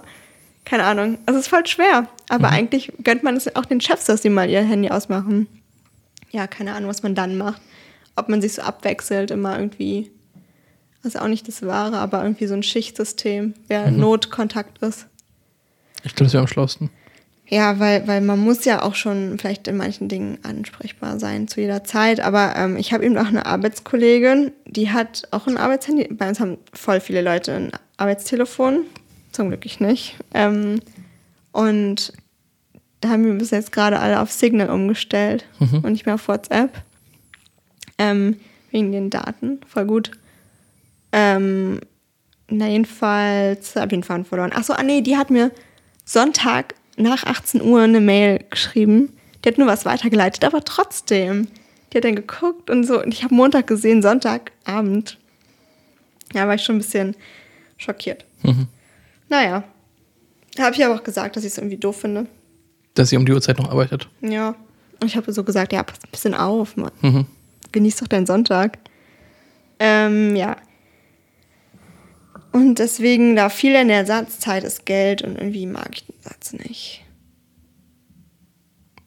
keine Ahnung. Also es ist voll schwer. Aber eigentlich gönnt man es auch den Chefs, dass sie mal ihr Handy ausmachen. Ja, keine Ahnung, was man dann macht. Ob man sich so abwechselt, immer irgendwie. Das ist auch nicht das Wahre, aber irgendwie so ein Schichtsystem, wer Notkontakt ist. Ich glaube, das wäre am schlausten. Ja, weil, weil man muss ja auch schon vielleicht in manchen Dingen ansprechbar sein zu jeder Zeit. Aber ähm, ich habe eben auch eine Arbeitskollegin, die hat auch ein Arbeitshandy. Bei uns haben voll viele Leute ein Arbeitstelefon. Zum Glück ich nicht. Ähm, und da haben wir bis jetzt gerade alle auf Signal umgestellt Mhm. und nicht mehr auf WhatsApp. Ähm, wegen den Daten. Voll gut. Ähm, na, jedenfalls habe ich den Faden verloren. Achso, ah nee, die hat mir Sonntag nach 18 Uhr eine Mail geschrieben. Die hat nur was weitergeleitet, aber trotzdem. Die hat dann geguckt und so. Und ich habe Montag gesehen, Sonntagabend. Ja, war ich schon ein bisschen schockiert. Mhm. Naja. Habe ich aber auch gesagt, dass ich es irgendwie doof finde. Dass sie um die Uhrzeit noch arbeitet. Ja. Und ich habe so gesagt, ja, pass ein bisschen auf, Mann. Mhm. Genieß doch deinen Sonntag. Ähm, ja. Und deswegen, da viel in der Satzzeit ist Geld und irgendwie mag ich den Satz nicht.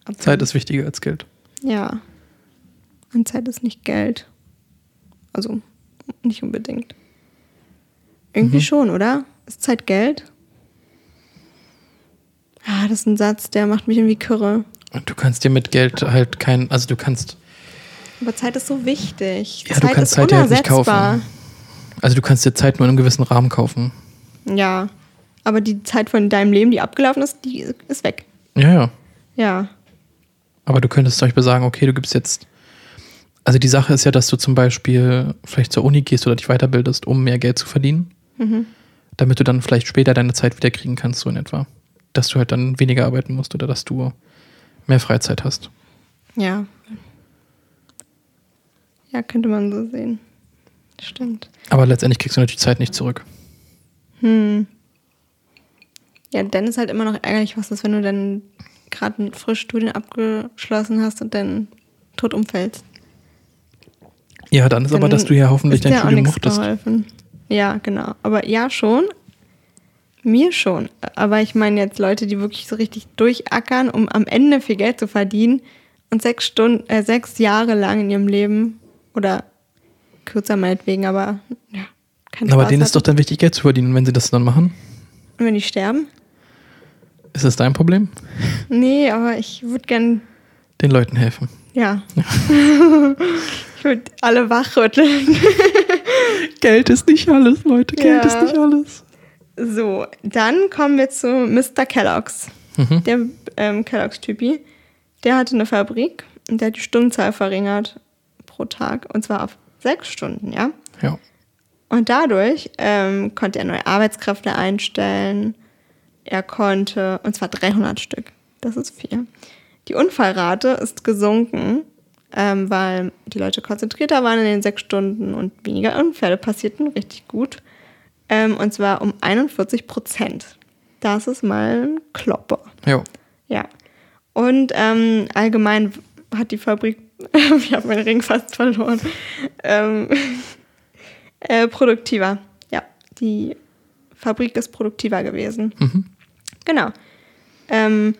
Obwohl- Zeit ist wichtiger als Geld. Ja. Und Zeit ist nicht Geld. Also, nicht unbedingt. Irgendwie Mhm. schon, oder? Ist Zeit Geld? Ah, das ist ein Satz, der macht mich irgendwie kürre. Und du kannst dir mit Geld halt kein, also du kannst, Aber Zeit ist so wichtig. ja, du kannst Zeit ja halt nicht unersetzbar. kaufen. Also du kannst dir Zeit nur in einem gewissen Rahmen kaufen. Ja. Aber die Zeit von deinem Leben, die abgelaufen ist, die ist weg. Ja, ja. Ja. Aber du könntest zum Beispiel sagen, okay, du gibst jetzt. Also die Sache ist ja, dass du zum Beispiel vielleicht zur Uni gehst oder dich weiterbildest, um mehr Geld zu verdienen. Mhm. Damit du dann vielleicht später deine Zeit wieder kriegen kannst, so in etwa. Dass du halt dann weniger arbeiten musst oder dass du mehr Freizeit hast. Ja. Ja, könnte man so sehen. Stimmt. Aber letztendlich kriegst du natürlich Zeit nicht zurück. Hm. Ja, dann ist halt immer noch ärgerlich, was ist, wenn du dann gerade ein frisch Studien abgeschlossen hast und dann tot umfällst. Ja, dann ist aber, Dann dass du ja hoffentlich dein Studium mochtest. geholfen. Ja, genau. Aber ja, schon. Mir schon. Aber ich meine jetzt Leute, die wirklich so richtig durchackern, um am Ende viel Geld zu verdienen und sechs Stunden, äh, sechs Jahre lang in ihrem Leben oder kürzer meinetwegen, aber ja, kein Aber Spaß denen ist doch dann wichtig, Geld zu verdienen. Wenn sie das dann machen, Und wenn die sterben? ist das dein Problem? Nee, aber ich würde gern, Den Leuten helfen. ja. ich würde alle wachrütteln. Geld ist nicht alles, Leute. Geld Ja. ist nicht alles. So, dann kommen wir zu Mr. Kellogg's. Mhm. Der ähm, Kellogg's-Typi, der hatte eine Fabrik und der hat die Stundenzahl verringert pro Tag. Und zwar auf sechs Stunden, ja. Ja. Und dadurch ähm, konnte er neue Arbeitskräfte einstellen. Er konnte, und zwar 300 Stück. Das ist viel. Die Unfallrate ist gesunken, ähm, weil die Leute konzentrierter waren in den sechs Stunden und weniger Unfälle passierten. Richtig gut. Ähm, und zwar um 41 Prozent. Das ist mal ein Klopper. Ja. Ja. Und ähm, allgemein hat die Fabrik, ich habe meinen Ring fast verloren, ähm, äh, produktiver. Ja, die Fabrik ist produktiver gewesen. Mhm. Genau. Ähm,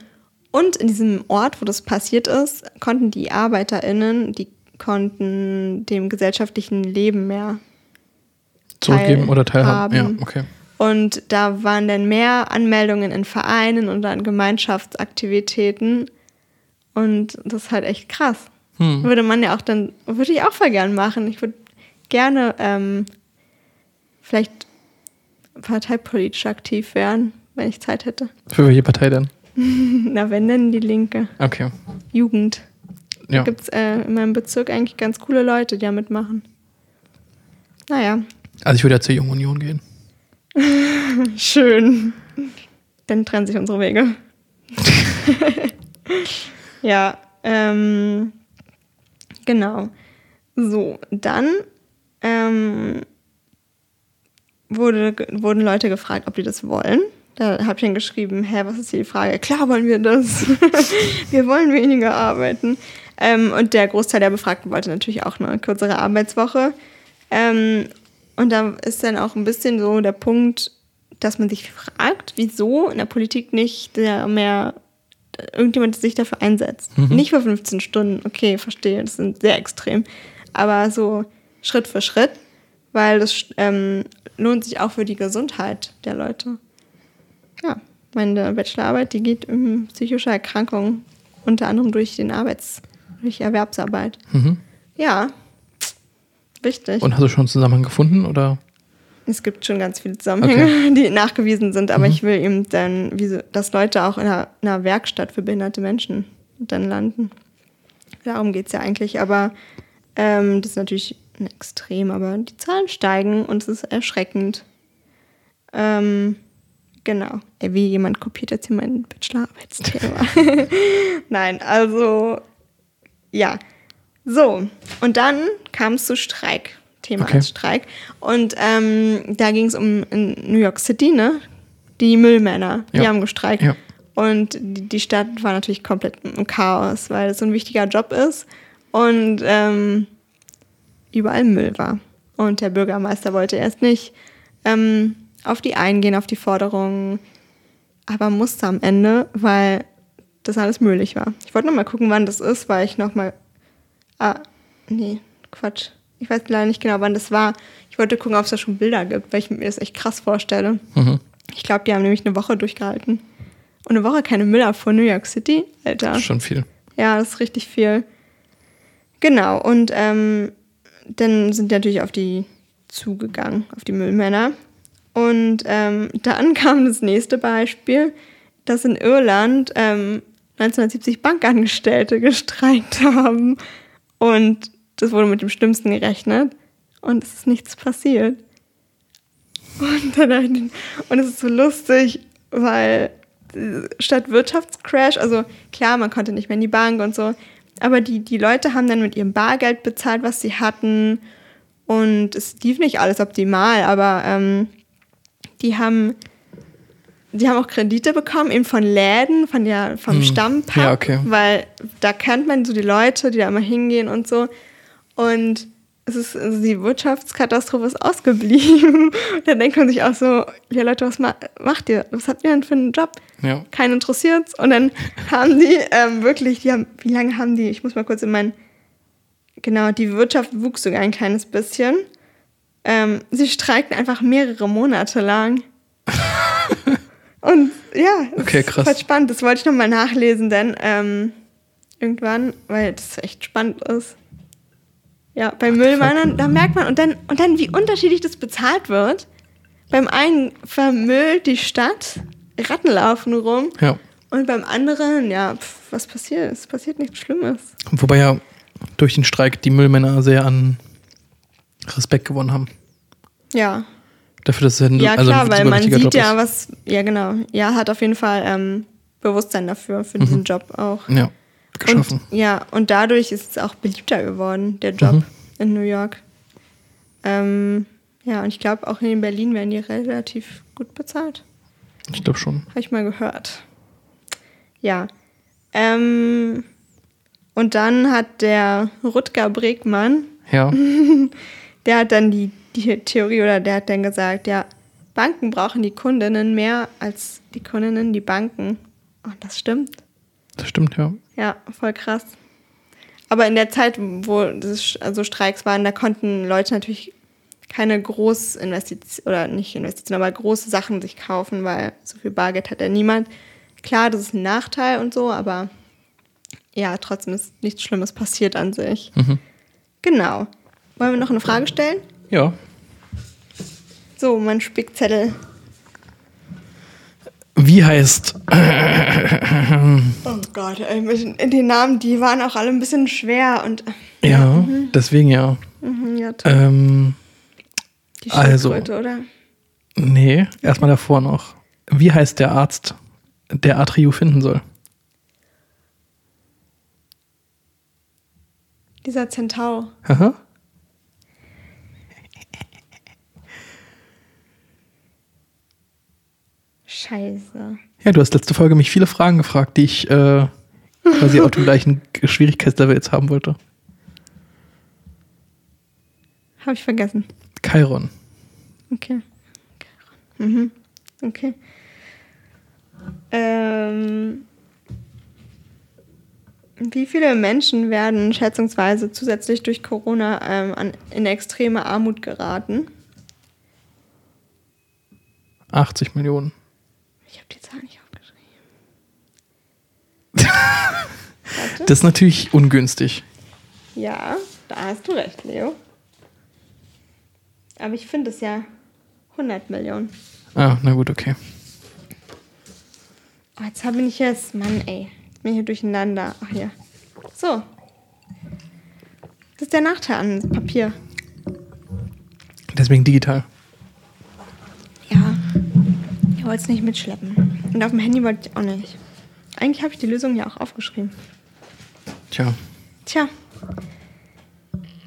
und in diesem Ort, wo das passiert ist, konnten die ArbeiterInnen, die konnten dem gesellschaftlichen Leben mehr Zurückgeben oder teilhaben. Ja, Teilhaben. okay. und da waren dann mehr Anmeldungen in Vereinen und an Gemeinschaftsaktivitäten. Und das ist halt echt krass. Hm. Würde man ja auch dann, würde ich auch voll gern machen. Ich würde gerne ähm, vielleicht parteipolitisch aktiv werden, wenn ich Zeit hätte. Für welche Partei denn? Na, wenn denn die Linke. Okay. Jugend. Da Ja. gibt es äh, in meinem Bezirk eigentlich ganz coole Leute, die da mitmachen. Naja, Also ich würde ja zur Jungen Union gehen. Schön. Dann trennen sich unsere Wege. ja, ähm, genau. So, dann ähm, wurde, wurden Leute gefragt, ob die das wollen. Da habe ich dann geschrieben, hä, was ist hier die Frage? Klar wollen wir das. wir wollen weniger arbeiten. Ähm, und der Großteil der Befragten wollte natürlich auch eine kürzere Arbeitswoche. Ähm, und da ist dann auch ein bisschen so der Punkt, dass man sich fragt, wieso in der Politik nicht mehr irgendjemand sich dafür einsetzt. Nicht für 15 Stunden, okay, verstehe, das sind sehr extrem. Aber so Schritt für Schritt, weil das ähm, lohnt sich auch für die Gesundheit der Leute. Ja, meine Bachelorarbeit, die geht um psychische Erkrankungen, unter anderem durch den Arbeits-, durch Erwerbsarbeit. Mhm. Ja, wichtig. Und hast du schon einen Zusammenhang gefunden oder? Es gibt schon ganz viele Zusammenhänge, Okay. die nachgewiesen sind, aber Mhm. ich will eben dann, wie so, dass Leute auch in einer, in einer Werkstatt für behinderte Menschen dann landen. Darum geht es ja eigentlich, aber ähm, das ist natürlich ein Extrem, aber die Zahlen steigen und es ist erschreckend. Ähm, genau. Wie jemand kopiert jetzt hier mein Bachelorarbeitsthema. Nein, also ja. So, und dann kam es zu Streik. Thema Okay. als Streik. Und ähm, da ging es um in New York City, ne? Die Müllmänner, die Ja. haben gestreikt. Ja. Und die die Stadt war natürlich komplett im Chaos, weil es so ein wichtiger Job ist und ähm, überall Müll war. Und der Bürgermeister wollte erst nicht ähm, auf die eingehen, auf die Forderungen, aber musste am Ende, weil das alles müllig war. Ich wollte noch mal gucken, wann das ist, weil ich noch mal Ah, nee, Quatsch. Ich weiß leider nicht genau, wann das war. Ich wollte gucken, ob es da schon Bilder gibt, weil ich mir das echt krass vorstelle. Mhm. Ich glaube, die haben nämlich eine Woche durchgehalten. Und eine Woche keine Müllabfuhr in New York City, Alter. Das ist schon viel. Ja, das ist richtig viel. Genau, und ähm, dann sind die natürlich auf die zugegangen, auf die Müllmänner. Und ähm, dann kam das nächste Beispiel, dass in Irland ähm, 1970 Bankangestellte gestreikt haben. Und das wurde mit dem Schlimmsten gerechnet. Und es ist nichts passiert. Und, dann, und es ist so lustig, weil statt Wirtschaftscrash, also klar, man konnte nicht mehr in die Bank und so, aber die, die Leute haben dann mit ihrem Bargeld bezahlt, was sie hatten und es lief nicht alles optimal, aber ähm, die haben die haben auch Kredite bekommen, eben von Läden, von der, vom Hm. Stammpub, Ja, okay. weil da kennt man so die Leute, die da immer hingehen und so. Und es ist, also die Wirtschaftskatastrophe ist ausgeblieben. da denkt man sich auch so, ja Leute, was ma macht ihr? Was habt ihr denn für einen Job? Ja. Keinen interessiert's. Und dann haben die ähm, wirklich, die haben, wie lange haben die? Ich muss mal kurz in mein, genau, die Wirtschaft wuchs sogar ein kleines bisschen. Ähm, sie streikten einfach mehrere Monate lang. Und ja, das Okay, ist krass. voll spannend. Das wollte ich nochmal nachlesen, denn ähm, irgendwann, weil das echt spannend ist. Ja, bei Müllmännern, da merkt man, und dann, und dann, wie unterschiedlich das bezahlt wird. Beim einen vermüllt die Stadt, Ratten laufen rum, Ja. und beim anderen, ja, pf, was passiert? Es passiert nichts Schlimmes. Wobei ja durch den Streik die Müllmänner sehr an Respekt gewonnen haben. Ja, Dafür, dass es ein, ja also klar, weil man sieht Job ja, ist. was, ja genau, ja, hat auf jeden Fall ähm, Bewusstsein dafür, für Mhm. diesen Job auch. Ja, geschaffen. Und, ja, und dadurch ist es auch beliebter geworden, der Job Mhm. in New York. Ähm, ja, und ich glaube, auch in Berlin werden die relativ gut bezahlt. ich glaube schon. Habe ich mal gehört. Ja. Ähm, und dann hat der Rutger Bregmann, Ja. der hat dann die, die Theorie oder der hat dann gesagt, ja, Banken brauchen die Kundinnen mehr als die Kundinnen die Banken. Und das stimmt. Das stimmt, ja. Ja, voll krass. Aber in der Zeit, wo das, also Streiks waren, da konnten Leute natürlich keine Großinvestitionen oder nicht Investitionen, aber große Sachen sich kaufen, weil so viel Bargeld hat ja niemand. Klar, das ist ein Nachteil und so, aber ja, trotzdem ist nichts Schlimmes passiert an sich. Mhm. Genau. Wollen wir noch eine Frage stellen? Ja. So, mein Spickzettel. Wie heißt Oh Gott, mit den Namen, die waren auch alle ein bisschen schwer und Ja, deswegen ja. mhm, ja, toll. Ähm, die also- oder? nee, erstmal davor noch. Wie heißt der Arzt, der Atrio finden soll? Dieser Zentaur. Aha. Scheiße. Ja, du hast letzte Folge mich viele Fragen gefragt, die ich äh, quasi auf dem gleichen Schwierigkeitslevel jetzt haben wollte. Habe ich vergessen. Chiron. Okay. Mhm. Okay. Ähm, wie viele Menschen werden schätzungsweise zusätzlich durch Corona ähm, an, in extreme Armut geraten? 80 Millionen. Habe die Zahl nicht aufgeschrieben. Das ist natürlich ungünstig. Ja, da hast du recht, Leo. Aber ich finde es ja 100 Millionen. Ah, na gut, okay. Oh, jetzt habe ich jetzt, Mann, ey. Jetzt bin ich hier durcheinander. Ach hier. So. Das ist der Nachteil an Papier. Deswegen digital. Ich wollte es nicht mitschleppen. Und auf dem Handy wollte ich auch nicht. Eigentlich habe ich die Lösung ja auch aufgeschrieben. Tja. Tja.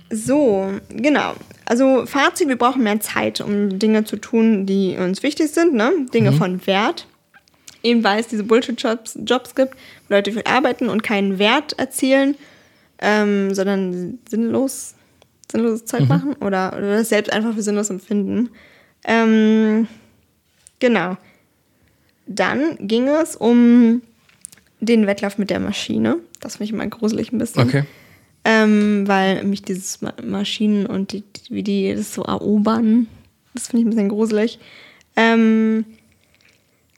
So, genau. Also Fazit, wir brauchen mehr Zeit, um Dinge zu tun, die uns wichtig sind, ne? Dinge von Wert. Eben weil es diese Bullshit-Jobs Jobs gibt, wo Leute viel arbeiten und keinen Wert erzielen, ähm, sondern sinnlos, sinnloses Zeug machen oder, oder das selbst einfach für sinnlos empfinden. Ähm, genau. Dann ging es um den Wettlauf mit der Maschine. Das finde ich immer gruselig ein bisschen. Okay. Ähm, weil mich dieses Ma Maschinen und die, wie die das so erobern, das finde ich ein bisschen gruselig. Ähm,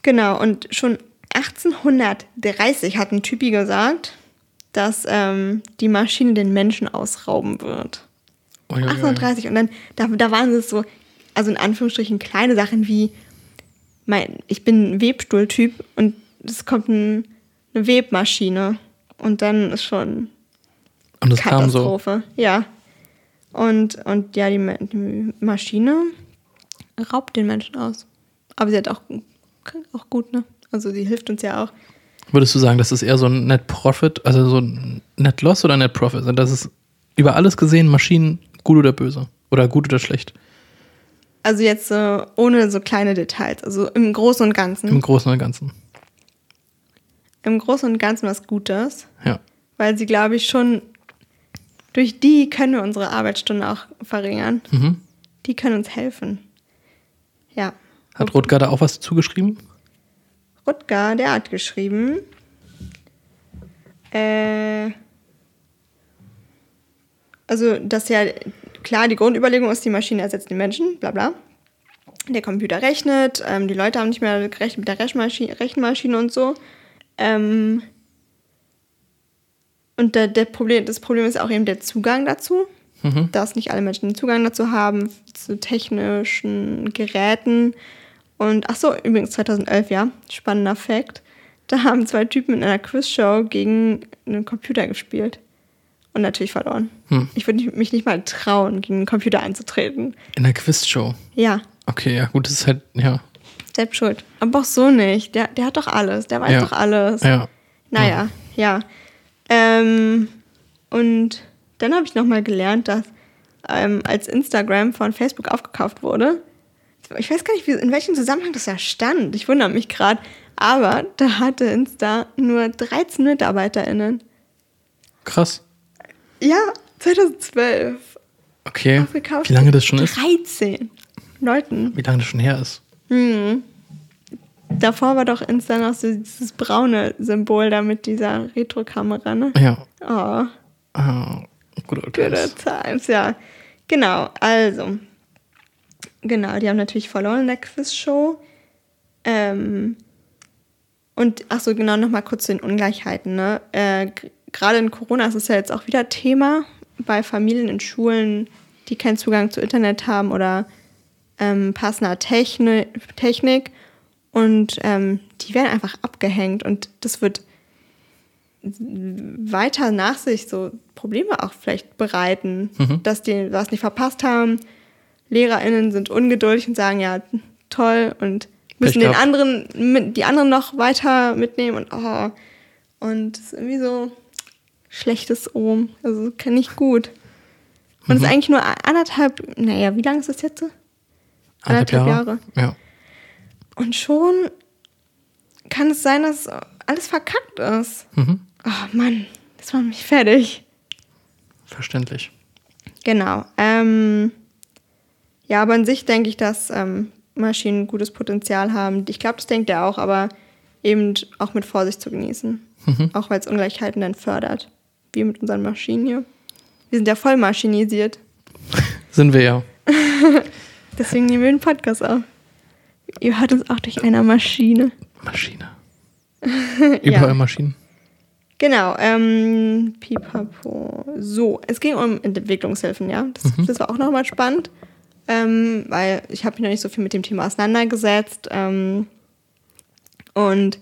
genau, und schon 1830 hat ein Typi gesagt, dass ähm, die Maschine den Menschen ausrauben wird. Ui, ui. 1830 und dann, da, da waren es so, also in Anführungsstrichen kleine Sachen wie, mein, ich bin ein Webstuhltyp und es kommt ein, eine Webmaschine und dann ist schon Und es kam so. Katastrophe. Ja. Und, und ja, die, die Maschine raubt den Menschen aus. Aber sie hat auch, auch gut, ne? Also sie hilft uns ja auch. Würdest du sagen, das ist eher so ein Net Profit, also so ein Net Loss oder Net Profit? Also das ist über alles gesehen Maschinen gut oder böse? Oder gut oder schlecht? Also jetzt äh, ohne so kleine Details. Also im Großen und Ganzen. Im Großen und Ganzen. Im Großen und Ganzen was Gutes. Ja. Weil sie, glaube ich, schon durch die können wir unsere Arbeitsstunden auch verringern. Mhm. Die können uns helfen. Ja. Hat Rutger da auch was zugeschrieben? Rutger, der hat geschrieben, äh, also, dass ja klar die Grundüberlegung ist, die Maschine ersetzt den Menschen, bla bla. Der Computer rechnet, ähm, die Leute haben nicht mehr gerechnet mit der Rechenmaschine, Rechenmaschine und so. Ähm, und der, der Problem, das Problem ist auch eben der Zugang dazu, Mhm. dass nicht alle Menschen den Zugang dazu haben, zu technischen Geräten. Und ach so, übrigens 2011, ja, spannender Fakt. Da haben zwei Typen in einer Quizshow gegen einen Computer gespielt. Und natürlich verloren. Hm. Ich würde mich nicht mal trauen, gegen einen Computer anzutreten. In der Quizshow. Ja, Okay, ja, gut, das ist halt, ja. selbst schuld. Aber auch so nicht. Der, der hat doch alles. Der weiß Ja. doch alles. Ja. Naja, ja. Ähm, und dann habe ich nochmal gelernt, dass ähm, als Instagram von Facebook aufgekauft wurde, ich weiß gar nicht, wie, in welchem Zusammenhang das da stand. Ich wundere mich gerade. Aber da hatte Insta nur 13 MitarbeiterInnen. Krass. Ja, 2012. Okay. Wie lange das schon ist? 13 Leuten. Wie lange das schon her ist? Hm. Davor war doch Insta noch so dieses braune Symbol da mit dieser Retro-Kamera, ne? Ja. Oh. Ah, good old Good times. old times, ja. Genau, also. Genau, die haben natürlich verloren in der Quizshow. Ähm, und, ach so, genau, nochmal kurz zu den Ungleichheiten. Ne? Äh, Gerade in Corona ist es ja jetzt auch wieder Thema bei Familien in Schulen, die keinen Zugang zu Internet haben oder ähm, passender Techni Technik. Und ähm, die werden einfach abgehängt und das wird weiter nach sich so Probleme auch vielleicht bereiten, Mhm. dass die was nicht verpasst haben. LehrerInnen sind ungeduldig und sagen, ja, toll und müssen den anderen, die anderen noch weiter mitnehmen und oh. Und ist irgendwie so schlechtes Ohm. Also kann nicht gut. Und es ist eigentlich nur anderthalb, naja, wie lange ist das jetzt? so? Anderthalb Jahre. Ja. Und schon kann es sein, dass alles verkackt ist. Mhm. Oh Mann, das macht mich fertig. Verständlich. Genau. Ähm, ja, aber an sich denke ich, dass ähm, Maschinen gutes Potenzial haben. Ich glaube, das denkt er auch, aber eben auch mit Vorsicht zu genießen. Auch weil es Ungleichheiten dann fördert. Wie mit unseren Maschinen hier. Wir sind ja voll maschinisiert. Sind wir ja. Deswegen nehmen wir den Podcast auf. Ihr hört uns auch durch eine Maschine. Maschine. Überall Maschinen. Genau, ähm, pipapo. So, es ging um Entwicklungshilfen, ja. Das, das war auch nochmal spannend. ähm, weil ich habe mich noch nicht so viel mit dem Thema auseinandergesetzt. Ähm, und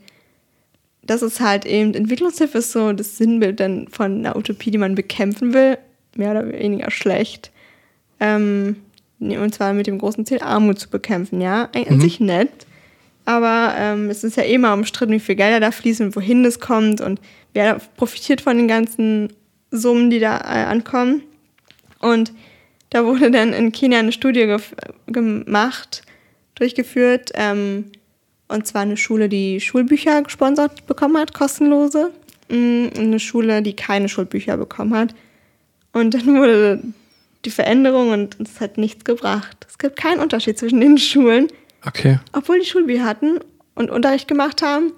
das ist halt eben, Entwicklungshilfe ist so das Sinnbild dann von einer Utopie, die man bekämpfen will, mehr oder weniger schlecht. Ähm, und zwar mit dem großen Ziel, Armut zu bekämpfen, ja. An mhm. sich nett. Aber ähm, es ist ja eh mal umstritten, wie viel Gelder da fließen und wohin das kommt und wer profitiert von den ganzen Summen, die da äh, ankommen. Und da wurde dann in Kenia eine Studie gemacht, durchgeführt, ähm, und zwar eine Schule, die Schulbücher gesponsert bekommen hat, kostenlose. Mm, eine Schule, die keine Schulbücher bekommen hat. Und dann wurde die Veränderung und es hat nichts gebracht. Es gibt keinen Unterschied zwischen den Schulen. Okay. Obwohl die Schulbücher hatten und Unterricht gemacht haben.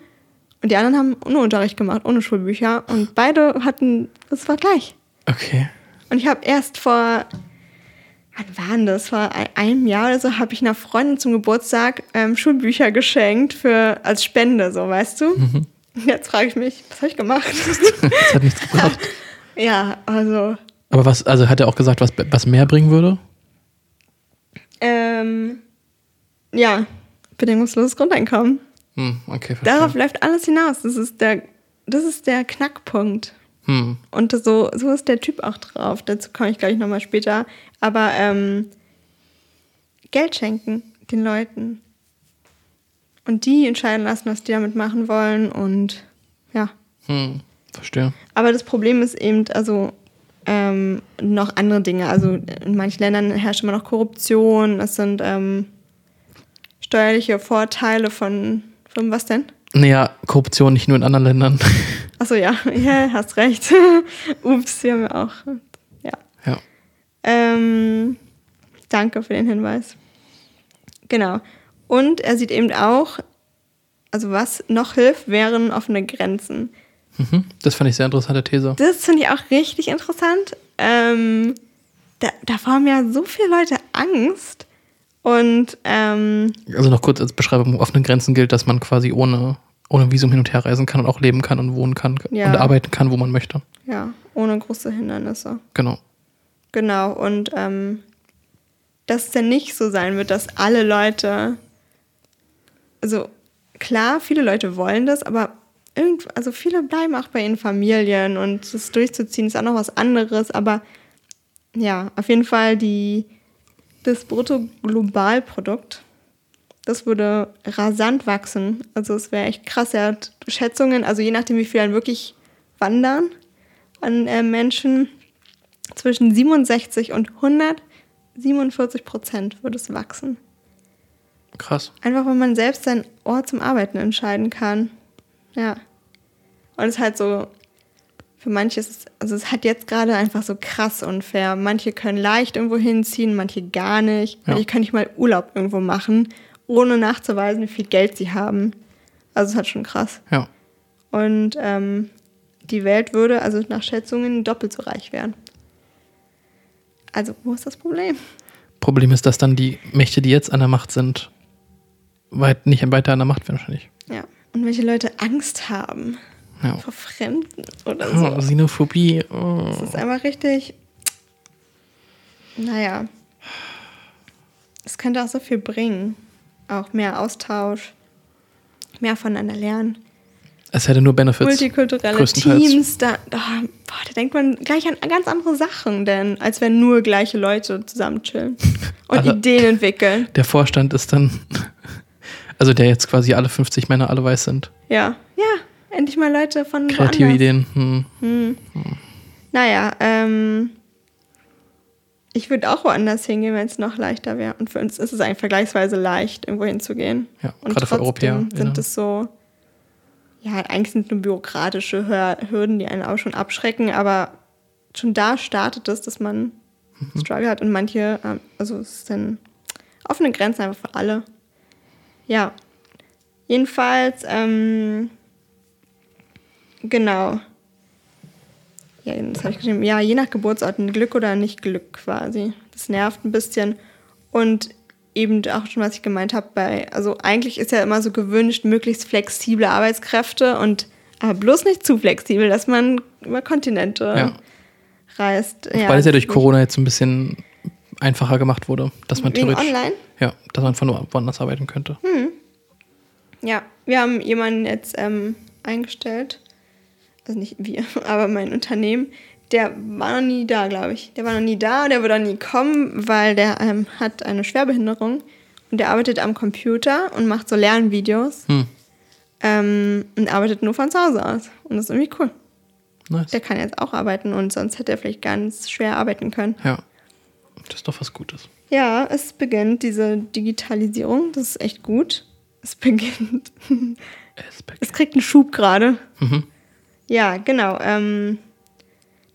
Und die anderen haben nur Unterricht gemacht, ohne Schulbücher. Und beide hatten, es war gleich. Okay. Und ich habe erst vor wann waren das? Vor einem Jahr oder so habe ich einer Freundin zum Geburtstag ähm, Schulbücher geschenkt für als Spende, so weißt du. Mhm. Jetzt frage ich mich, was habe ich gemacht? das hat nichts gebracht. Ja, also. Aber was, also hat er auch gesagt, was, was mehr bringen würde? Ähm, ja, bedingungsloses Grundeinkommen. Hm, okay, verstehe. Darauf läuft alles hinaus. Das ist der, das ist der Knackpunkt. Hm. Und so, so ist der Typ auch drauf. Dazu komme ich gleich nochmal später. Aber ähm, Geld schenken den Leuten. Und die entscheiden lassen, was die damit machen wollen. Und ja. Hm, verstehe. Aber das Problem ist eben, also ähm, noch andere Dinge. Also in manchen Ländern herrscht immer noch Korruption. Es sind ähm, steuerliche Vorteile von, von was denn? Naja, Korruption nicht nur in anderen Ländern. Achso, ja, ja, hast recht. Ups, wir haben ja auch. Ja. ja. Ähm, danke für den Hinweis. Genau. Und er sieht eben auch, also was noch hilft, wären offene Grenzen. Mhm, das fand ich sehr interessante These. Das finde ich auch richtig interessant. Ähm, da, davor haben ja so viele Leute Angst. Und ähm, also noch kurz als Beschreibung, offenen Grenzen gilt, dass man quasi ohne, ohne Visum hin und her reisen kann und auch leben kann und wohnen kann ja. und arbeiten kann, wo man möchte. Ja, ohne große Hindernisse. Genau. Genau, und ähm, dass es dann nicht so sein wird, dass alle Leute, also klar, viele Leute wollen das, aber irgend, also viele bleiben auch bei ihren Familien und das durchzuziehen ist auch noch was anderes, aber ja, auf jeden Fall die das Bruttoglobalprodukt, das würde rasant wachsen. Also es wäre echt krass. Er hat Schätzungen, also je nachdem, wie viel dann wirklich wandern an äh, Menschen, zwischen 67 und 147 Prozent würde es wachsen. Krass. Einfach, weil man selbst seinen Ort zum Arbeiten entscheiden kann. Ja. Und es ist halt so, für manche ist es, also es hat jetzt gerade einfach so krass unfair. Manche können leicht irgendwo hinziehen, manche gar nicht. Ja. Manche können nicht mal Urlaub irgendwo machen, ohne nachzuweisen, wie viel Geld sie haben. Also es hat schon krass. Ja. Und ähm, die Welt würde also nach Schätzungen doppelt so reich werden. Also, wo ist das Problem? Problem ist, dass dann die Mächte, die jetzt an der Macht sind, weit nicht weiter an der Macht werden wahrscheinlich. Ja. Und welche Leute Angst haben ja. vor Fremden oder so. Oh, Xenophobie. Oh. Das ist einfach richtig. Naja. Es könnte auch so viel bringen. Auch mehr Austausch, mehr voneinander lernen. Es hätte nur Benefits. Multikulturelle Teams, da, da, boah, da denkt man gleich an ganz andere Sachen, denn als wenn nur gleiche Leute zusammen chillen und alle, Ideen entwickeln. Der Vorstand ist dann, also der jetzt quasi alle 50 Männer alle weiß sind. Ja, ja, endlich mal Leute von Kreative woanders. Ideen. Hm. Hm. Hm. Naja, ähm, ich würde auch woanders hingehen, wenn es noch leichter wäre. Und für uns ist es eigentlich vergleichsweise leicht, irgendwo hinzugehen. Ja, und gerade für Europäer. sind es so, ja, eigentlich sind es nur bürokratische Hürden, die einen auch schon abschrecken, aber schon da startet es, dass man mhm. Struggle hat und manche, ähm, also es sind offene Grenzen einfach für alle. Ja, jedenfalls, ähm, Genau. Ja, das habe ich geschrieben. Ja, je nach Geburtsort Glück oder nicht Glück quasi. Das nervt ein bisschen. Und eben auch schon, was ich gemeint habe, bei, also eigentlich ist ja immer so gewünscht, möglichst flexible Arbeitskräfte und aber bloß nicht zu flexibel, dass man über Kontinente ja. reist. Ja, Weil es ja durch Corona jetzt ein bisschen einfacher gemacht wurde, dass man theoretisch, online? ja, dass man von woanders arbeiten könnte. Ja, wir haben jemanden jetzt ähm, eingestellt. Also nicht wir, aber mein Unternehmen. Der war noch nie da, glaube ich. Der war noch nie da, der wird auch nie kommen, weil der ähm, hat eine Schwerbehinderung und der arbeitet am Computer und macht so Lernvideos Hm, ähm, und arbeitet nur von zu Hause aus. Und das ist irgendwie cool. nice. Der kann jetzt auch arbeiten und sonst hätte er vielleicht ganz schwer arbeiten können. Ja, das ist doch was Gutes. Ja, es beginnt diese Digitalisierung. Das ist echt gut. Es beginnt. Aspekt. Es kriegt einen Schub gerade. Mhm. Ja, genau. Ähm,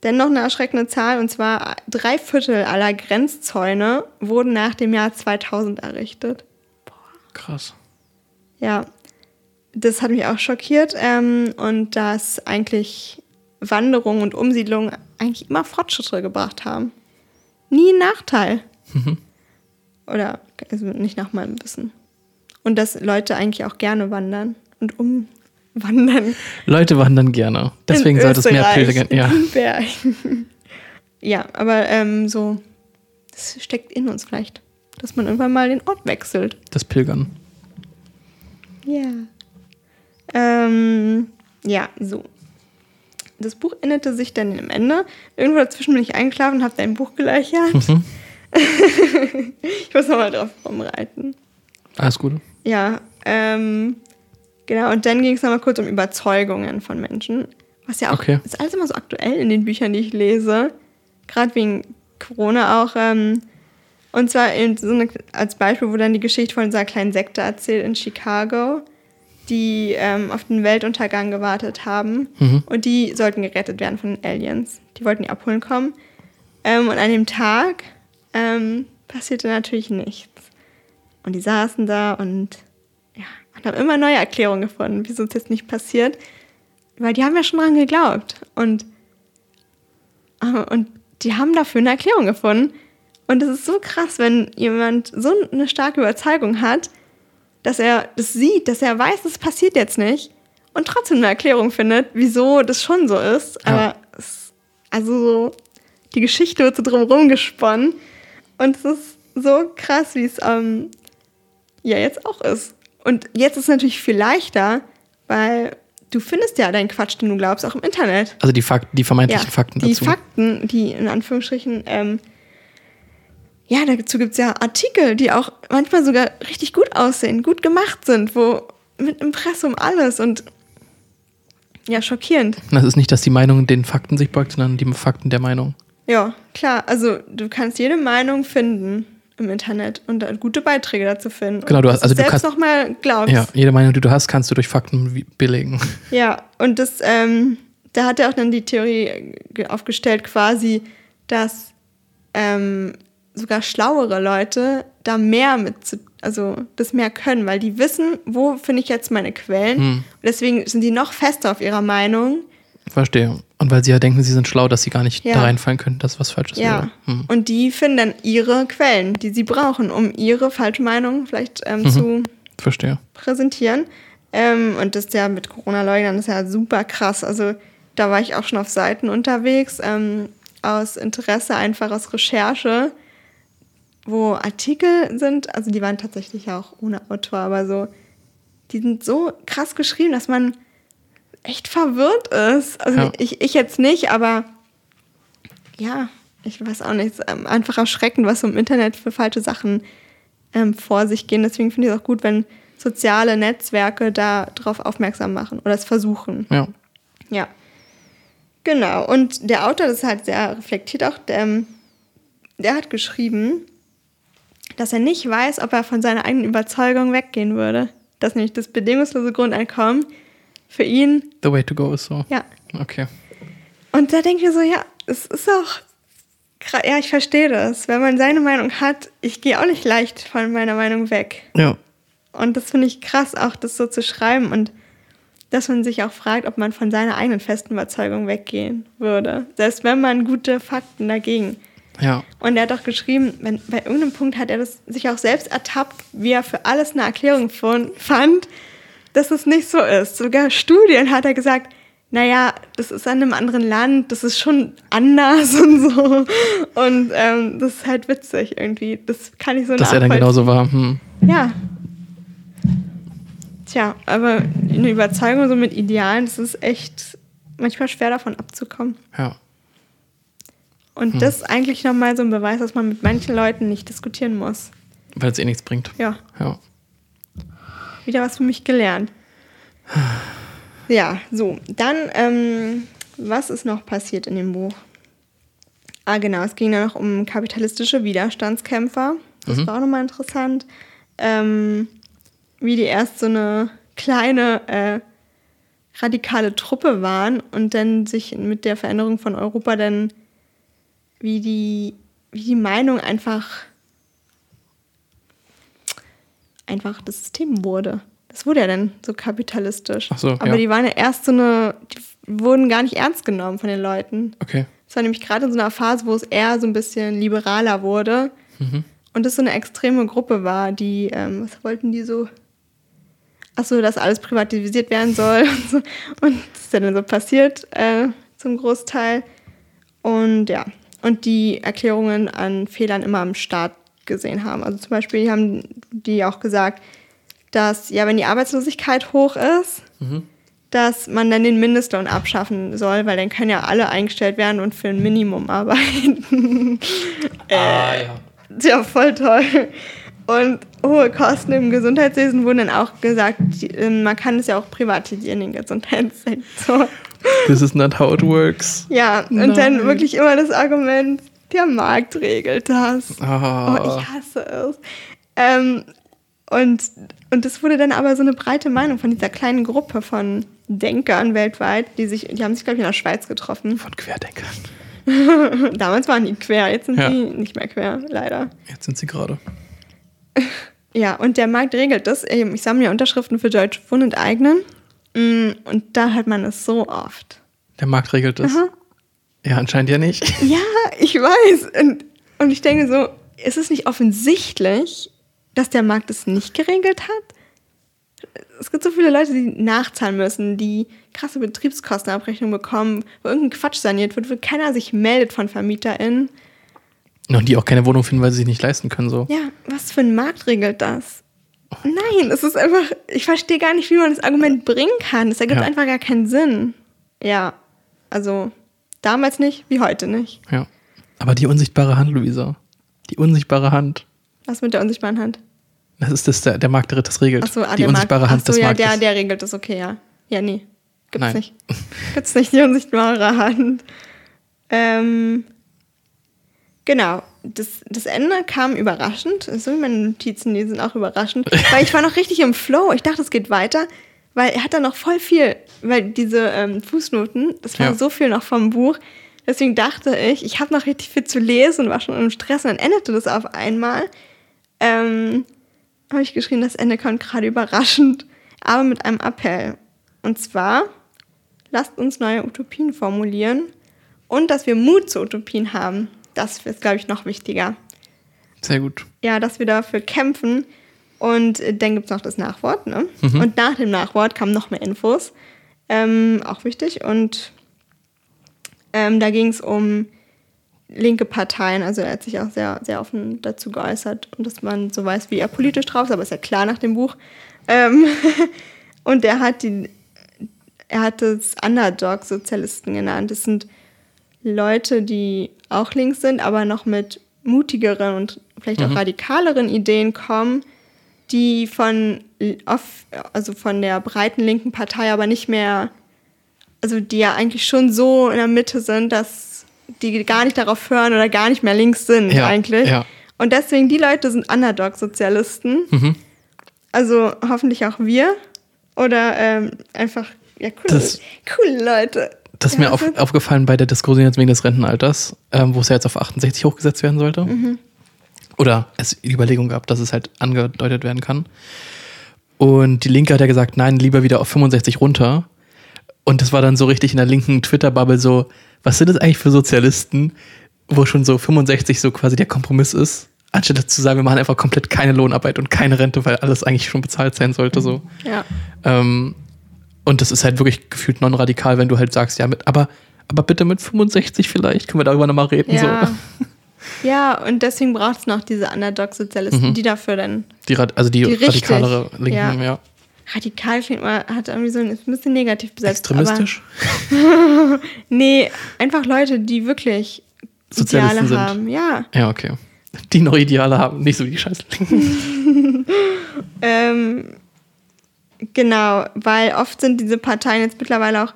dann noch eine erschreckende Zahl, und zwar drei Viertel aller Grenzzäune wurden nach dem Jahr 2000 errichtet. Krass. Ja, das hat mich auch schockiert. Ähm, und dass eigentlich Wanderung und Umsiedlung eigentlich immer Fortschritte gebracht haben. Nie ein Nachteil. Mhm. Oder also nicht nach meinem Wissen. Und dass Leute eigentlich auch gerne wandern und umwandern. Leute wandern gerne. Deswegen sollte es mehr Pilger. Ja. ja, aber ähm, so, das steckt in uns vielleicht, dass man irgendwann mal den Ort wechselt. Das Pilgern. Ja. Ähm, ja, so. Das Buch endete sich dann am Ende. Irgendwo dazwischen bin ich eingeschlafen und habe dein Buch gelöchert. Mhm. ich muss nochmal drauf rumreiten. Alles Gute. Ja, ähm, genau. Und dann ging es nochmal kurz um Überzeugungen von Menschen. Was ja auch, Okay. ist alles immer so aktuell in den Büchern, die ich lese. Gerade wegen Corona auch. Ähm, und zwar in so eine, als Beispiel wurde dann die Geschichte von dieser kleinen Sekte erzählt in Chicago, die ähm, auf den Weltuntergang gewartet haben. Mhm. Und die sollten gerettet werden von den Aliens. Die wollten die abholen kommen. Ähm, und an dem Tag ähm, passierte natürlich nichts. Und die saßen da und, und haben immer neue Erklärungen gefunden, wieso es jetzt nicht passiert. Weil die haben ja schon dran geglaubt. Und, äh, und die haben dafür eine Erklärung gefunden. Und es ist so krass, wenn jemand so eine starke Überzeugung hat, dass er das sieht, dass er weiß, es passiert jetzt nicht und trotzdem eine Erklärung findet, wieso das schon so ist. Ja. Aber es, also so, die Geschichte wird so drumherum gesponnen und es ist so krass, wie es ähm, ja jetzt auch ist. Und jetzt ist es natürlich viel leichter, weil du findest ja deinen Quatsch, den du glaubst, auch im Internet. Also die, Fakten, die vermeintlichen Fakten die dazu. Fakten, die in Anführungsstrichen, ähm, ja, dazu gibt es ja Artikel, die auch manchmal sogar richtig gut aussehen, gut gemacht sind, wo mit Impressum alles und ja, schockierend. das ist nicht, dass die Meinung den Fakten sich beugt, sondern die Fakten der Meinung. Ja, klar, also du kannst jede Meinung finden im Internet und gute Beiträge dazu finden. Genau, du hast- also du selbst nochmal glaubst. Ja, jede Meinung, die du hast, kannst du durch Fakten belegen. Ja, und das, ähm, da hat er auch dann die Theorie ge- aufgestellt, quasi, dass ähm, sogar schlauere Leute da mehr mit, zu, also das mehr können, weil die wissen, wo finde ich jetzt meine Quellen. Hm. Und deswegen sind die noch fester auf ihrer Meinung. Verstehe. Und weil sie ja denken, sie sind schlau, dass sie gar nicht Ja. da reinfallen können, dass was Falsches Ja. wäre. Hm. Und die finden dann ihre Quellen, die sie brauchen, um ihre falsche Meinung vielleicht ähm, Mhm. zu Verstehe. präsentieren. Ähm, und das ja mit Corona-Leugnern ist ja super krass. Also da war ich auch schon auf Seiten unterwegs, ähm, aus Interesse, einfach aus Recherche, wo Artikel sind, also die waren tatsächlich auch ohne Autor, aber so, die sind so krass geschrieben, dass man echt verwirrt ist. Also Ja. ich, ich jetzt nicht, aber ja, ich weiß auch nicht, ähm, einfach erschreckend, was so im Internet für falsche Sachen ähm, vor sich gehen. Deswegen finde ich es auch gut, wenn soziale Netzwerke da drauf aufmerksam machen oder es versuchen. Ja. Ja. Genau. Und der Autor, das ist halt sehr reflektiert auch, der, ähm, der hat geschrieben, dass er nicht weiß, ob er von seiner eigenen Überzeugung weggehen würde. Dass nämlich das bedingungslose Grundeinkommen für ihn, The way to go ist so. ja. Okay. Und da denke ich mir so, ja, es ist auch, ja, ich verstehe das. Wenn man seine Meinung hat, ich gehe auch nicht leicht von meiner Meinung weg. Ja. Und das finde ich krass, auch das so zu schreiben und dass man sich auch fragt, ob man von seiner eigenen festen Überzeugung weggehen würde. Selbst wenn man gute Fakten dagegen. Ja. Und er hat auch geschrieben, wenn, bei irgendeinem Punkt hat er das sich auch selbst ertappt, wie er für alles eine Erklärung von, fand, dass es nicht so ist. Sogar Studien hat er gesagt, naja, das ist an einem anderen Land, das ist schon anders und so. Und ähm, das ist halt witzig irgendwie. Das kann ich so Dass er dann genauso war. Hm. Ja. Tja, aber eine Überzeugung so mit Idealen, das ist echt manchmal schwer davon abzukommen. Ja. Und Hm. das ist eigentlich nochmal so ein Beweis, dass man mit manchen Leuten nicht diskutieren muss. Weil es eh nichts bringt. Ja, Ja. Wieder was für mich gelernt. Ja, so. Dann, ähm, was ist noch passiert in dem Buch? Ah, genau, es ging dann noch um kapitalistische Widerstandskämpfer. Das Mhm. war auch nochmal interessant. Ähm, wie die erst so eine kleine äh, radikale Truppe waren und dann sich mit der Veränderung von Europa dann wie die, wie die Meinung einfach einfach das System wurde. Das wurde ja dann so kapitalistisch. Ach so, Aber ja. die waren ja erst so eine, die wurden gar nicht ernst genommen von den Leuten. Okay. Es war nämlich gerade in so einer Phase, wo es eher so ein bisschen liberaler wurde. Mhm. Und es so eine extreme Gruppe war, die, ähm, was wollten die so? Achso, dass alles privatisiert werden soll. Und, so. und das ist ja dann so passiert äh, zum Großteil. Und ja, und die Erklärungen an Fehlern immer am Staat gesehen haben. Also zum Beispiel haben die auch gesagt, dass ja, wenn die Arbeitslosigkeit hoch ist, dass man dann den Mindestlohn abschaffen soll, weil dann können ja alle eingestellt werden und für ein Minimum arbeiten. ah, ja. Ja, voll toll. Und hohe Kosten im Gesundheitswesen wurden dann auch gesagt, die, äh, man kann es ja auch privatisieren, den Gesundheitssektor. This is not how it works. Ja, und Nein. dann wirklich immer das Argument, der Markt regelt das. Ah. Oh, ich hasse es. Ähm, und, und das wurde dann aber so eine breite Meinung von dieser kleinen Gruppe von Denkern weltweit, die sich, die haben sich, glaube ich, in der Schweiz getroffen. Von Querdenkern. Damals waren die quer, jetzt sind Ja. sie nicht mehr quer, leider. Jetzt sind sie gerade. Ja, und der Markt regelt das. Ich sammle ja Unterschriften für Deutsche Wohnen enteignen. Mm, Und da hört man es so oft. Der Markt regelt das. Aha. Ja, anscheinend ja nicht. Ja, ich weiß. Und, und ich denke so, ist es nicht offensichtlich, dass der Markt es nicht geregelt hat? Es gibt so viele Leute, die nachzahlen müssen, die krasse Betriebskostenabrechnung bekommen, wo irgendein Quatsch saniert wird, wo keiner sich meldet von VermieterInnen. Und die auch keine Wohnung finden, weil sie sich nicht leisten können. So. Ja, was für ein Markt regelt das? Nein, es ist einfach, ich verstehe gar nicht, wie man das Argument bringen kann. Es ergibt Ja. einfach gar keinen Sinn. Ja, also damals nicht, wie heute nicht. Ja. Aber die unsichtbare Hand, Luisa. Die unsichtbare Hand. Was mit der unsichtbaren Hand? Das ist das, der, der Markt, der das regelt. Achso, ah, die unsichtbare Markt. Hand Ach so, des ja, Marktes. der, der regelt das, okay, ja. Ja, nee. Gibt's Nein. nicht. Gibt's nicht, die unsichtbare Hand. Ähm, genau. Das, das Ende kam überraschend. So wie meine Notizen, die sind auch überraschend. Weil ich war noch richtig im Flow. Ich dachte, es geht weiter. Weil er hat da noch voll viel, weil diese ähm, Fußnoten, das war Ja. so viel noch vom Buch. Deswegen dachte ich, ich habe noch richtig viel zu lesen und war schon im Stress und dann endete das auf einmal. Ähm, habe ich geschrieben, das Ende kommt gerade überraschend, aber mit einem Appell. Und zwar, lasst uns neue Utopien formulieren und dass wir Mut zu Utopien haben. Das ist, glaube ich, noch wichtiger. Sehr gut. Ja, dass wir dafür kämpfen. Und äh, dann gibt es noch das Nachwort. Ne? Und nach dem Nachwort kamen noch mehr Infos. Ähm, auch wichtig. Und ähm, da ging es um linke Parteien. Also er hat sich auch sehr, sehr offen dazu geäußert. Und dass man so weiß, wie er politisch drauf ist. Aber ist ja klar nach dem Buch. Ähm, und er hat die, er hat es Underdog-Sozialisten genannt. Das sind Leute, die auch links sind, aber noch mit mutigeren und vielleicht auch radikaleren Ideen kommen, die von, also von der breiten linken Partei aber nicht mehr, also die ja eigentlich schon so in der Mitte sind, dass die gar nicht darauf hören oder gar nicht mehr links sind Ja, eigentlich. ja. Und deswegen, die Leute sind Underdog-Sozialisten. Mhm. Also hoffentlich auch wir. Oder ähm, einfach, ja, cool, Das- coole Leute. Das ist Ja, mir auf, aufgefallen bei der Diskussion jetzt wegen des Rentenalters, ähm, wo es ja jetzt auf 68 hochgesetzt werden sollte. Mhm. Oder es die Überlegung gab, dass es halt angedeutet werden kann. Und die Linke hat ja gesagt, nein, lieber wieder auf 65 runter. Und das war dann so richtig in der linken Twitter-Bubble so, was sind das eigentlich für Sozialisten, wo schon so 65 so quasi der Kompromiss ist, anstatt zu sagen, wir machen einfach komplett keine Lohnarbeit und keine Rente, weil alles eigentlich schon bezahlt sein sollte. So. Ja. Ähm, Und das ist halt wirklich gefühlt non-radikal, wenn du halt sagst, ja, mit, aber, aber bitte mit 65 vielleicht, können wir darüber nochmal reden. Ja. So. Ja, und deswegen braucht es noch diese Underdog-Sozialisten, Mhm. die dafür dann Die, Rad- also die, Die richtig, radikalere Linken, ja. ja. radikal klingt, mal, hat irgendwie so ein, ein bisschen negativ besetzt. Extremistisch. Nee, einfach Leute, die wirklich Sozialisten Ideale sind. haben. Ja. Ja, okay. Die neue Ideale haben, nicht so wie die scheiß Linken. Ähm, genau, weil oft sind diese Parteien jetzt mittlerweile auch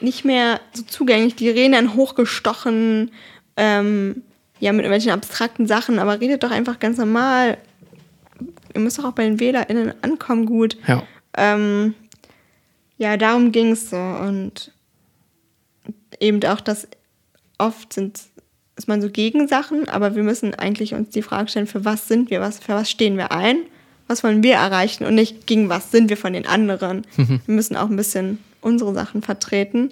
nicht mehr so zugänglich. Die reden dann hochgestochen, ähm, ja, mit irgendwelchen abstrakten Sachen, aber redet doch einfach ganz normal. Ihr müsst doch auch bei den WählerInnen ankommen gut. Ja. Ähm, ja, darum ging es so. Und eben auch, dass oft sind, ist man so gegen Sachen, aber wir müssen eigentlich uns die Frage stellen, für was sind wir, was, für was stehen wir ein, was wollen wir erreichen und nicht gegen was sind wir von den anderen. Wir müssen auch ein bisschen unsere Sachen vertreten.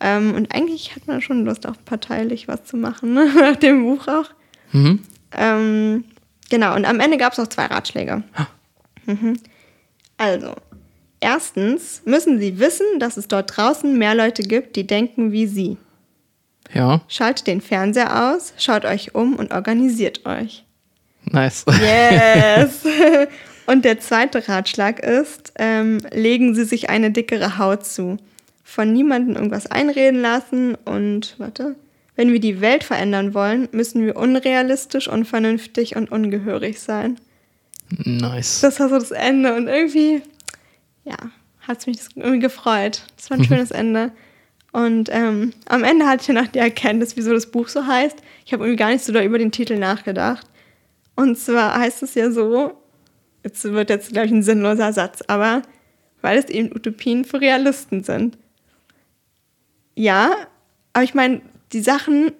Ähm, und eigentlich hat man schon Lust, auch parteilich was zu machen, ne? nach dem Buch auch. Mhm. Ähm, genau, und am Ende gab es noch zwei Ratschläge. Mhm. Also, erstens müssen Sie wissen, dass es dort draußen mehr Leute gibt, die denken wie Sie. Ja, Schaltet den Fernseher aus, schaut euch um und organisiert euch. nice. Yes! und der zweite Ratschlag ist, ähm, legen Sie sich eine dickere Haut zu. Von niemandem irgendwas einreden lassen und, warte, wenn wir die Welt verändern wollen, müssen wir unrealistisch, unvernünftig und ungehörig sein. Nice. Das war so das Ende und irgendwie, ja, hat es mich das irgendwie gefreut. Das war ein schönes Ende. Und ähm, am Ende hatte ich ja noch die Erkenntnis, wieso das Buch so heißt. Ich habe irgendwie gar nicht so da über den Titel nachgedacht. Und zwar heißt es ja so, jetzt wird jetzt, glaube ich, ein sinnloser Satz, aber weil es eben Utopien für Realisten sind. Ja, aber ich meine, die Sachen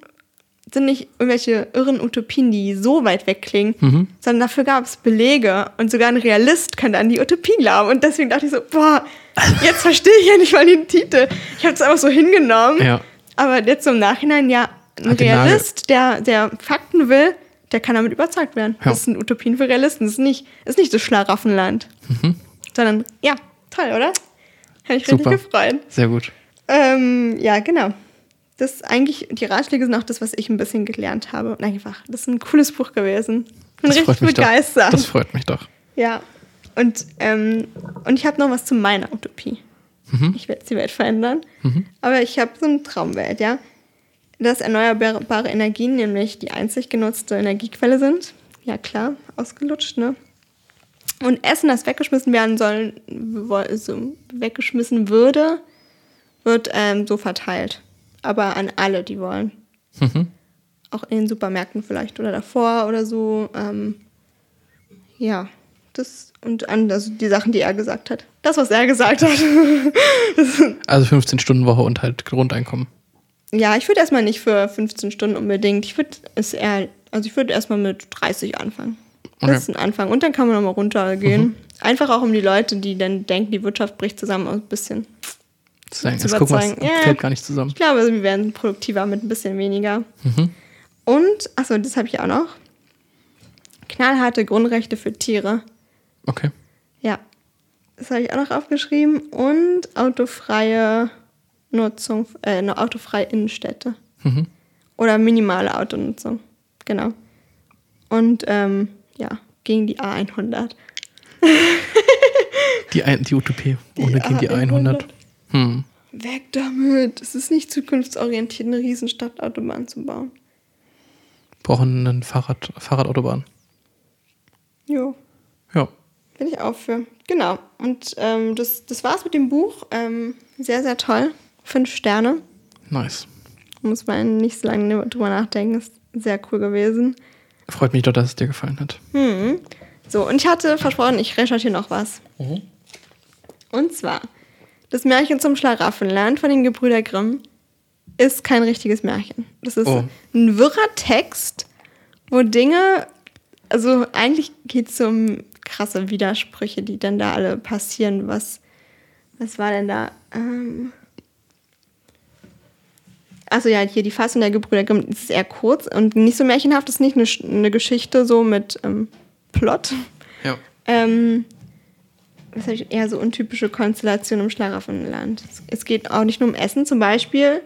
sind nicht irgendwelche irren Utopien, die so weit weg klingen, Mhm. sondern dafür gab es Belege und sogar ein Realist könnte an die Utopie glauben. Und deswegen dachte ich so, boah, jetzt verstehe ich ja nicht mal den Titel. Ich habe es einfach so hingenommen. Ja. Aber jetzt im Nachhinein, ja, ein Hat Realist, der, der Fakten will, der kann damit überzeugt werden. Ja. Das sind Utopien für Realisten. Das ist nicht, das ist nicht das Schlaraffenland. Mhm. Sondern, ja, toll, oder? Habe ich richtig Super. gefreut. Sehr gut. Ähm, ja, genau. Das eigentlich, die Ratschläge sind auch das, was ich ein bisschen gelernt habe. Und einfach, das ist ein cooles Buch gewesen. Bin Das richtig freut mich begeistert. Doch. Das freut mich doch. Ja. Und, ähm, und ich habe noch was zu meiner Utopie. Mhm. Ich will jetzt die Welt verändern. Aber ich habe so eine Traumwelt, ja. Dass erneuerbare Energien nämlich die einzig genutzte Energiequelle sind. Ja, klar, ausgelutscht, ne? Und Essen, das weggeschmissen werden soll, so weggeschmissen würde, wird ähm, so verteilt. Aber an alle, die wollen. Mhm. Auch in den Supermärkten vielleicht oder davor oder so. Ähm, ja, das und an also die Sachen, die er gesagt hat. Das, was er gesagt hat. Also 15 Stunden Woche und halt Grundeinkommen. ja, ich würde erstmal nicht für 15 Stunden unbedingt. Ich würde es eher, also ich würde erstmal mit 30 anfangen. Das Okay. ist ein Anfang. Und dann kann man nochmal runtergehen. Einfach auch um die Leute, die dann denken, die Wirtschaft bricht zusammen, ein bisschen. Sagen, Zu jetzt gucken überzeugen. Ja. fällt gar nicht zusammen. Ich glaube, wir werden produktiver mit ein bisschen weniger. Mhm. Und, achso, das habe ich auch noch. Knallharte Grundrechte für Tiere. Okay. Ja, das habe ich auch noch aufgeschrieben. Und autofreie Nutzung, äh, eine autofreie Innenstädte. Mhm. Oder minimale Autonutzung. Genau. Und ähm, ja, gegen die A100. Die, ein, die Utopie ohne gegen die A100. 100. Hm. Weg damit. Es ist nicht zukunftsorientiert, eine Riesenstadtautobahn zu bauen. Brauchen einen Fahrrad, Fahrradautobahn. Jo, Ja. bin ich auch für. Genau. Und ähm, das, das war's mit dem Buch. Ähm, sehr, sehr toll. Fünf Sterne. Nice. Muss man nicht so lange drüber nachdenken. Ist sehr cool gewesen. Freut mich doch, dass es dir gefallen hat. Hm. So, und ich hatte versprochen, ich recherchiere noch was. Mhm. Und zwar, das Märchen zum Schlaraffenland von den Gebrüder Grimm ist kein richtiges Märchen. Das ist Oh. ein wirrer Text, wo Dinge, also eigentlich geht es um krasse Widersprüche, die dann da alle passieren. Was, was war denn da? Ähm also ja, hier die Fassung der Gebrüder Grimm ist eher kurz und nicht so märchenhaft. Das ist nicht eine, eine Geschichte so mit ähm, Plot. Ja. Ähm, das ist eher so untypische Konstellation im Schlaraffenland. Es- Es geht auch nicht nur um Essen, zum Beispiel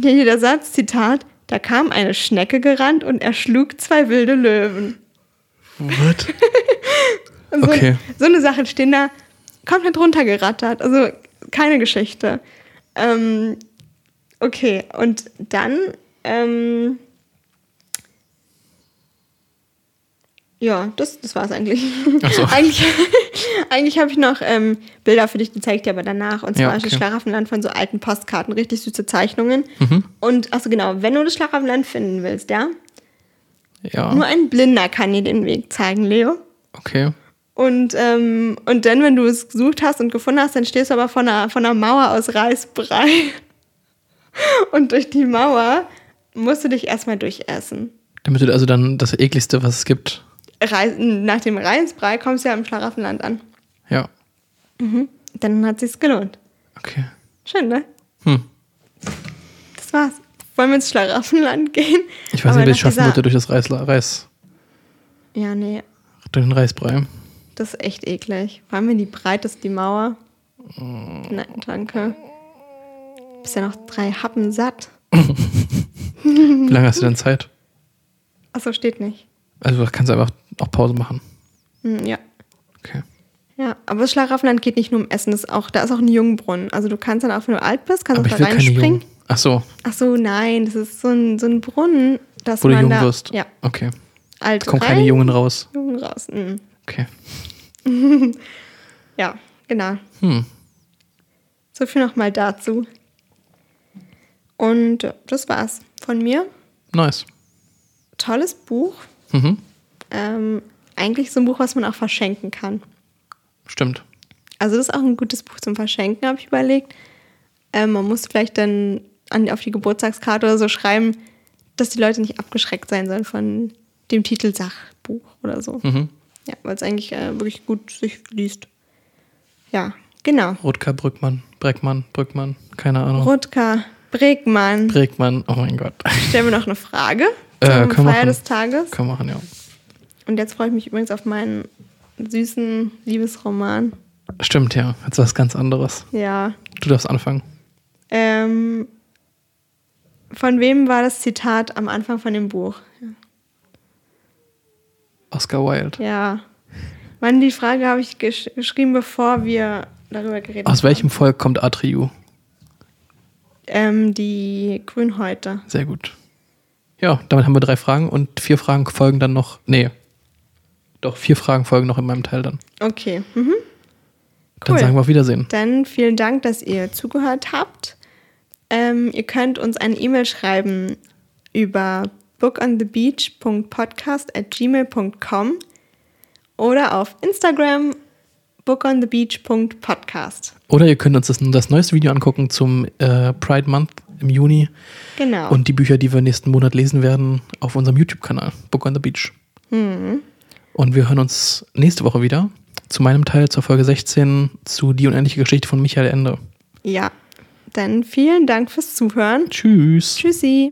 hier der Satz, Zitat, da kam eine Schnecke gerannt und erschlug zwei wilde Löwen. What? So, Okay. so eine Sachen stehen da komplett runtergerattert. Also keine Geschichte. Ähm, okay, und dann, ähm, ja, das, das war es eigentlich. So. eigentlich eigentlich habe ich noch ähm, Bilder für dich, die zeige ich dir aber danach. Und zwar Ja, okay. Schlaraffenland von so alten Postkarten, richtig süße Zeichnungen. Mhm. Und, achso genau, wenn du das Schlaraffenland finden willst, ja, Ja. nur ein Blinder kann dir den Weg zeigen, Leo. Okay. Und, ähm, und dann, wenn du es gesucht hast und gefunden hast, dann stehst du aber vor einer, vor einer Mauer aus Reisbrei. Und durch die Mauer musst du dich erstmal durchessen. Damit du also dann das ekligste, was es gibt. Reis, nach dem Reisbrei kommst du ja im Schlaraffenland an. Ja. Dann hat sich's gelohnt. Okay. Schön, ne? Hm. Das war's. Wollen wir ins Schlaraffenland gehen? Ich weiß Aber nicht, wie ich schaffen würde durch das Reis, Reis, Ja, nee, durch den Reisbrei. das ist echt eklig. Vor allem, wenn die breit ist, die Mauer. Mm. Nein, danke. Bist ja noch drei Happen satt. Wie lange hast du denn Zeit? Achso, steht nicht. Also kannst du einfach auch Pause machen. Hm, ja. Okay. Ja, aber das Schlaraffenland geht nicht nur um Essen, ist auch, da ist auch ein Jungbrunnen. Also du kannst dann auch, wenn du alt bist, kannst Aber du ich da reinspringen. Ach so, Ach so, nein, das ist so ein, so ein Brunnen, dass wo du man jung da, wirst. Ja, Okay. alt Kommen rein, keine Jungen raus. Jungen raus. Mhm. Okay. Ja, genau. Hm. So viel nochmal dazu. Und das war's von mir. Nice. Tolles Buch. Mhm. Ähm, eigentlich so ein Buch, was man auch verschenken kann. Stimmt. Also das ist auch ein gutes Buch zum Verschenken, habe ich überlegt. Ähm, man muss vielleicht dann an, auf die Geburtstagskarte oder so schreiben, dass die Leute nicht abgeschreckt sein sollen von dem Titel Sachbuch oder so. Mhm. Ja, weil es eigentlich äh, wirklich gut sich liest. Ja, genau. Rutger Brückmann, Breckmann, Brückmann, keine Ahnung. Rutger Bregmann. Bregmann, oh mein Gott. Stellen wir noch eine Frage Äh, können wir Feier machen. des Tages. Kann man machen, ja. Und jetzt freue ich mich übrigens auf meinen süßen Liebesroman. Stimmt, ja. Jetzt was ganz anderes. Ja. Du darfst anfangen. Ähm, von wem war das Zitat am Anfang von dem Buch? Oscar Wilde. Ja. Mann, die Frage habe ich gesch geschrieben, bevor wir darüber geredet haben. Aus welchem Volk kommt Atriu? Ähm, die Grünhäute. Sehr gut. Ja, damit haben wir drei Fragen und vier Fragen folgen dann noch. Nee. Doch, vier Fragen folgen noch in meinem Teil dann. Okay. Mhm. Dann Cool. sagen wir auf Wiedersehen. Dann vielen Dank, dass ihr zugehört habt. Ähm, ihr könnt uns eine E-Mail schreiben über bookonthebeach.podcast at gmail.com oder auf Instagram bookonthebeach.podcast. Oder ihr könnt uns das, das neueste Video angucken zum äh, Pride Month im Juni Genau. und die Bücher, die wir nächsten Monat lesen werden, auf unserem YouTube-Kanal, Book on the Beach. Mhm. Und wir hören uns nächste Woche wieder zu meinem Teil, zur Folge 16, zu Die unendliche Geschichte von Michael Ende. ja, dann vielen Dank fürs Zuhören. Tschüss. Tschüssi.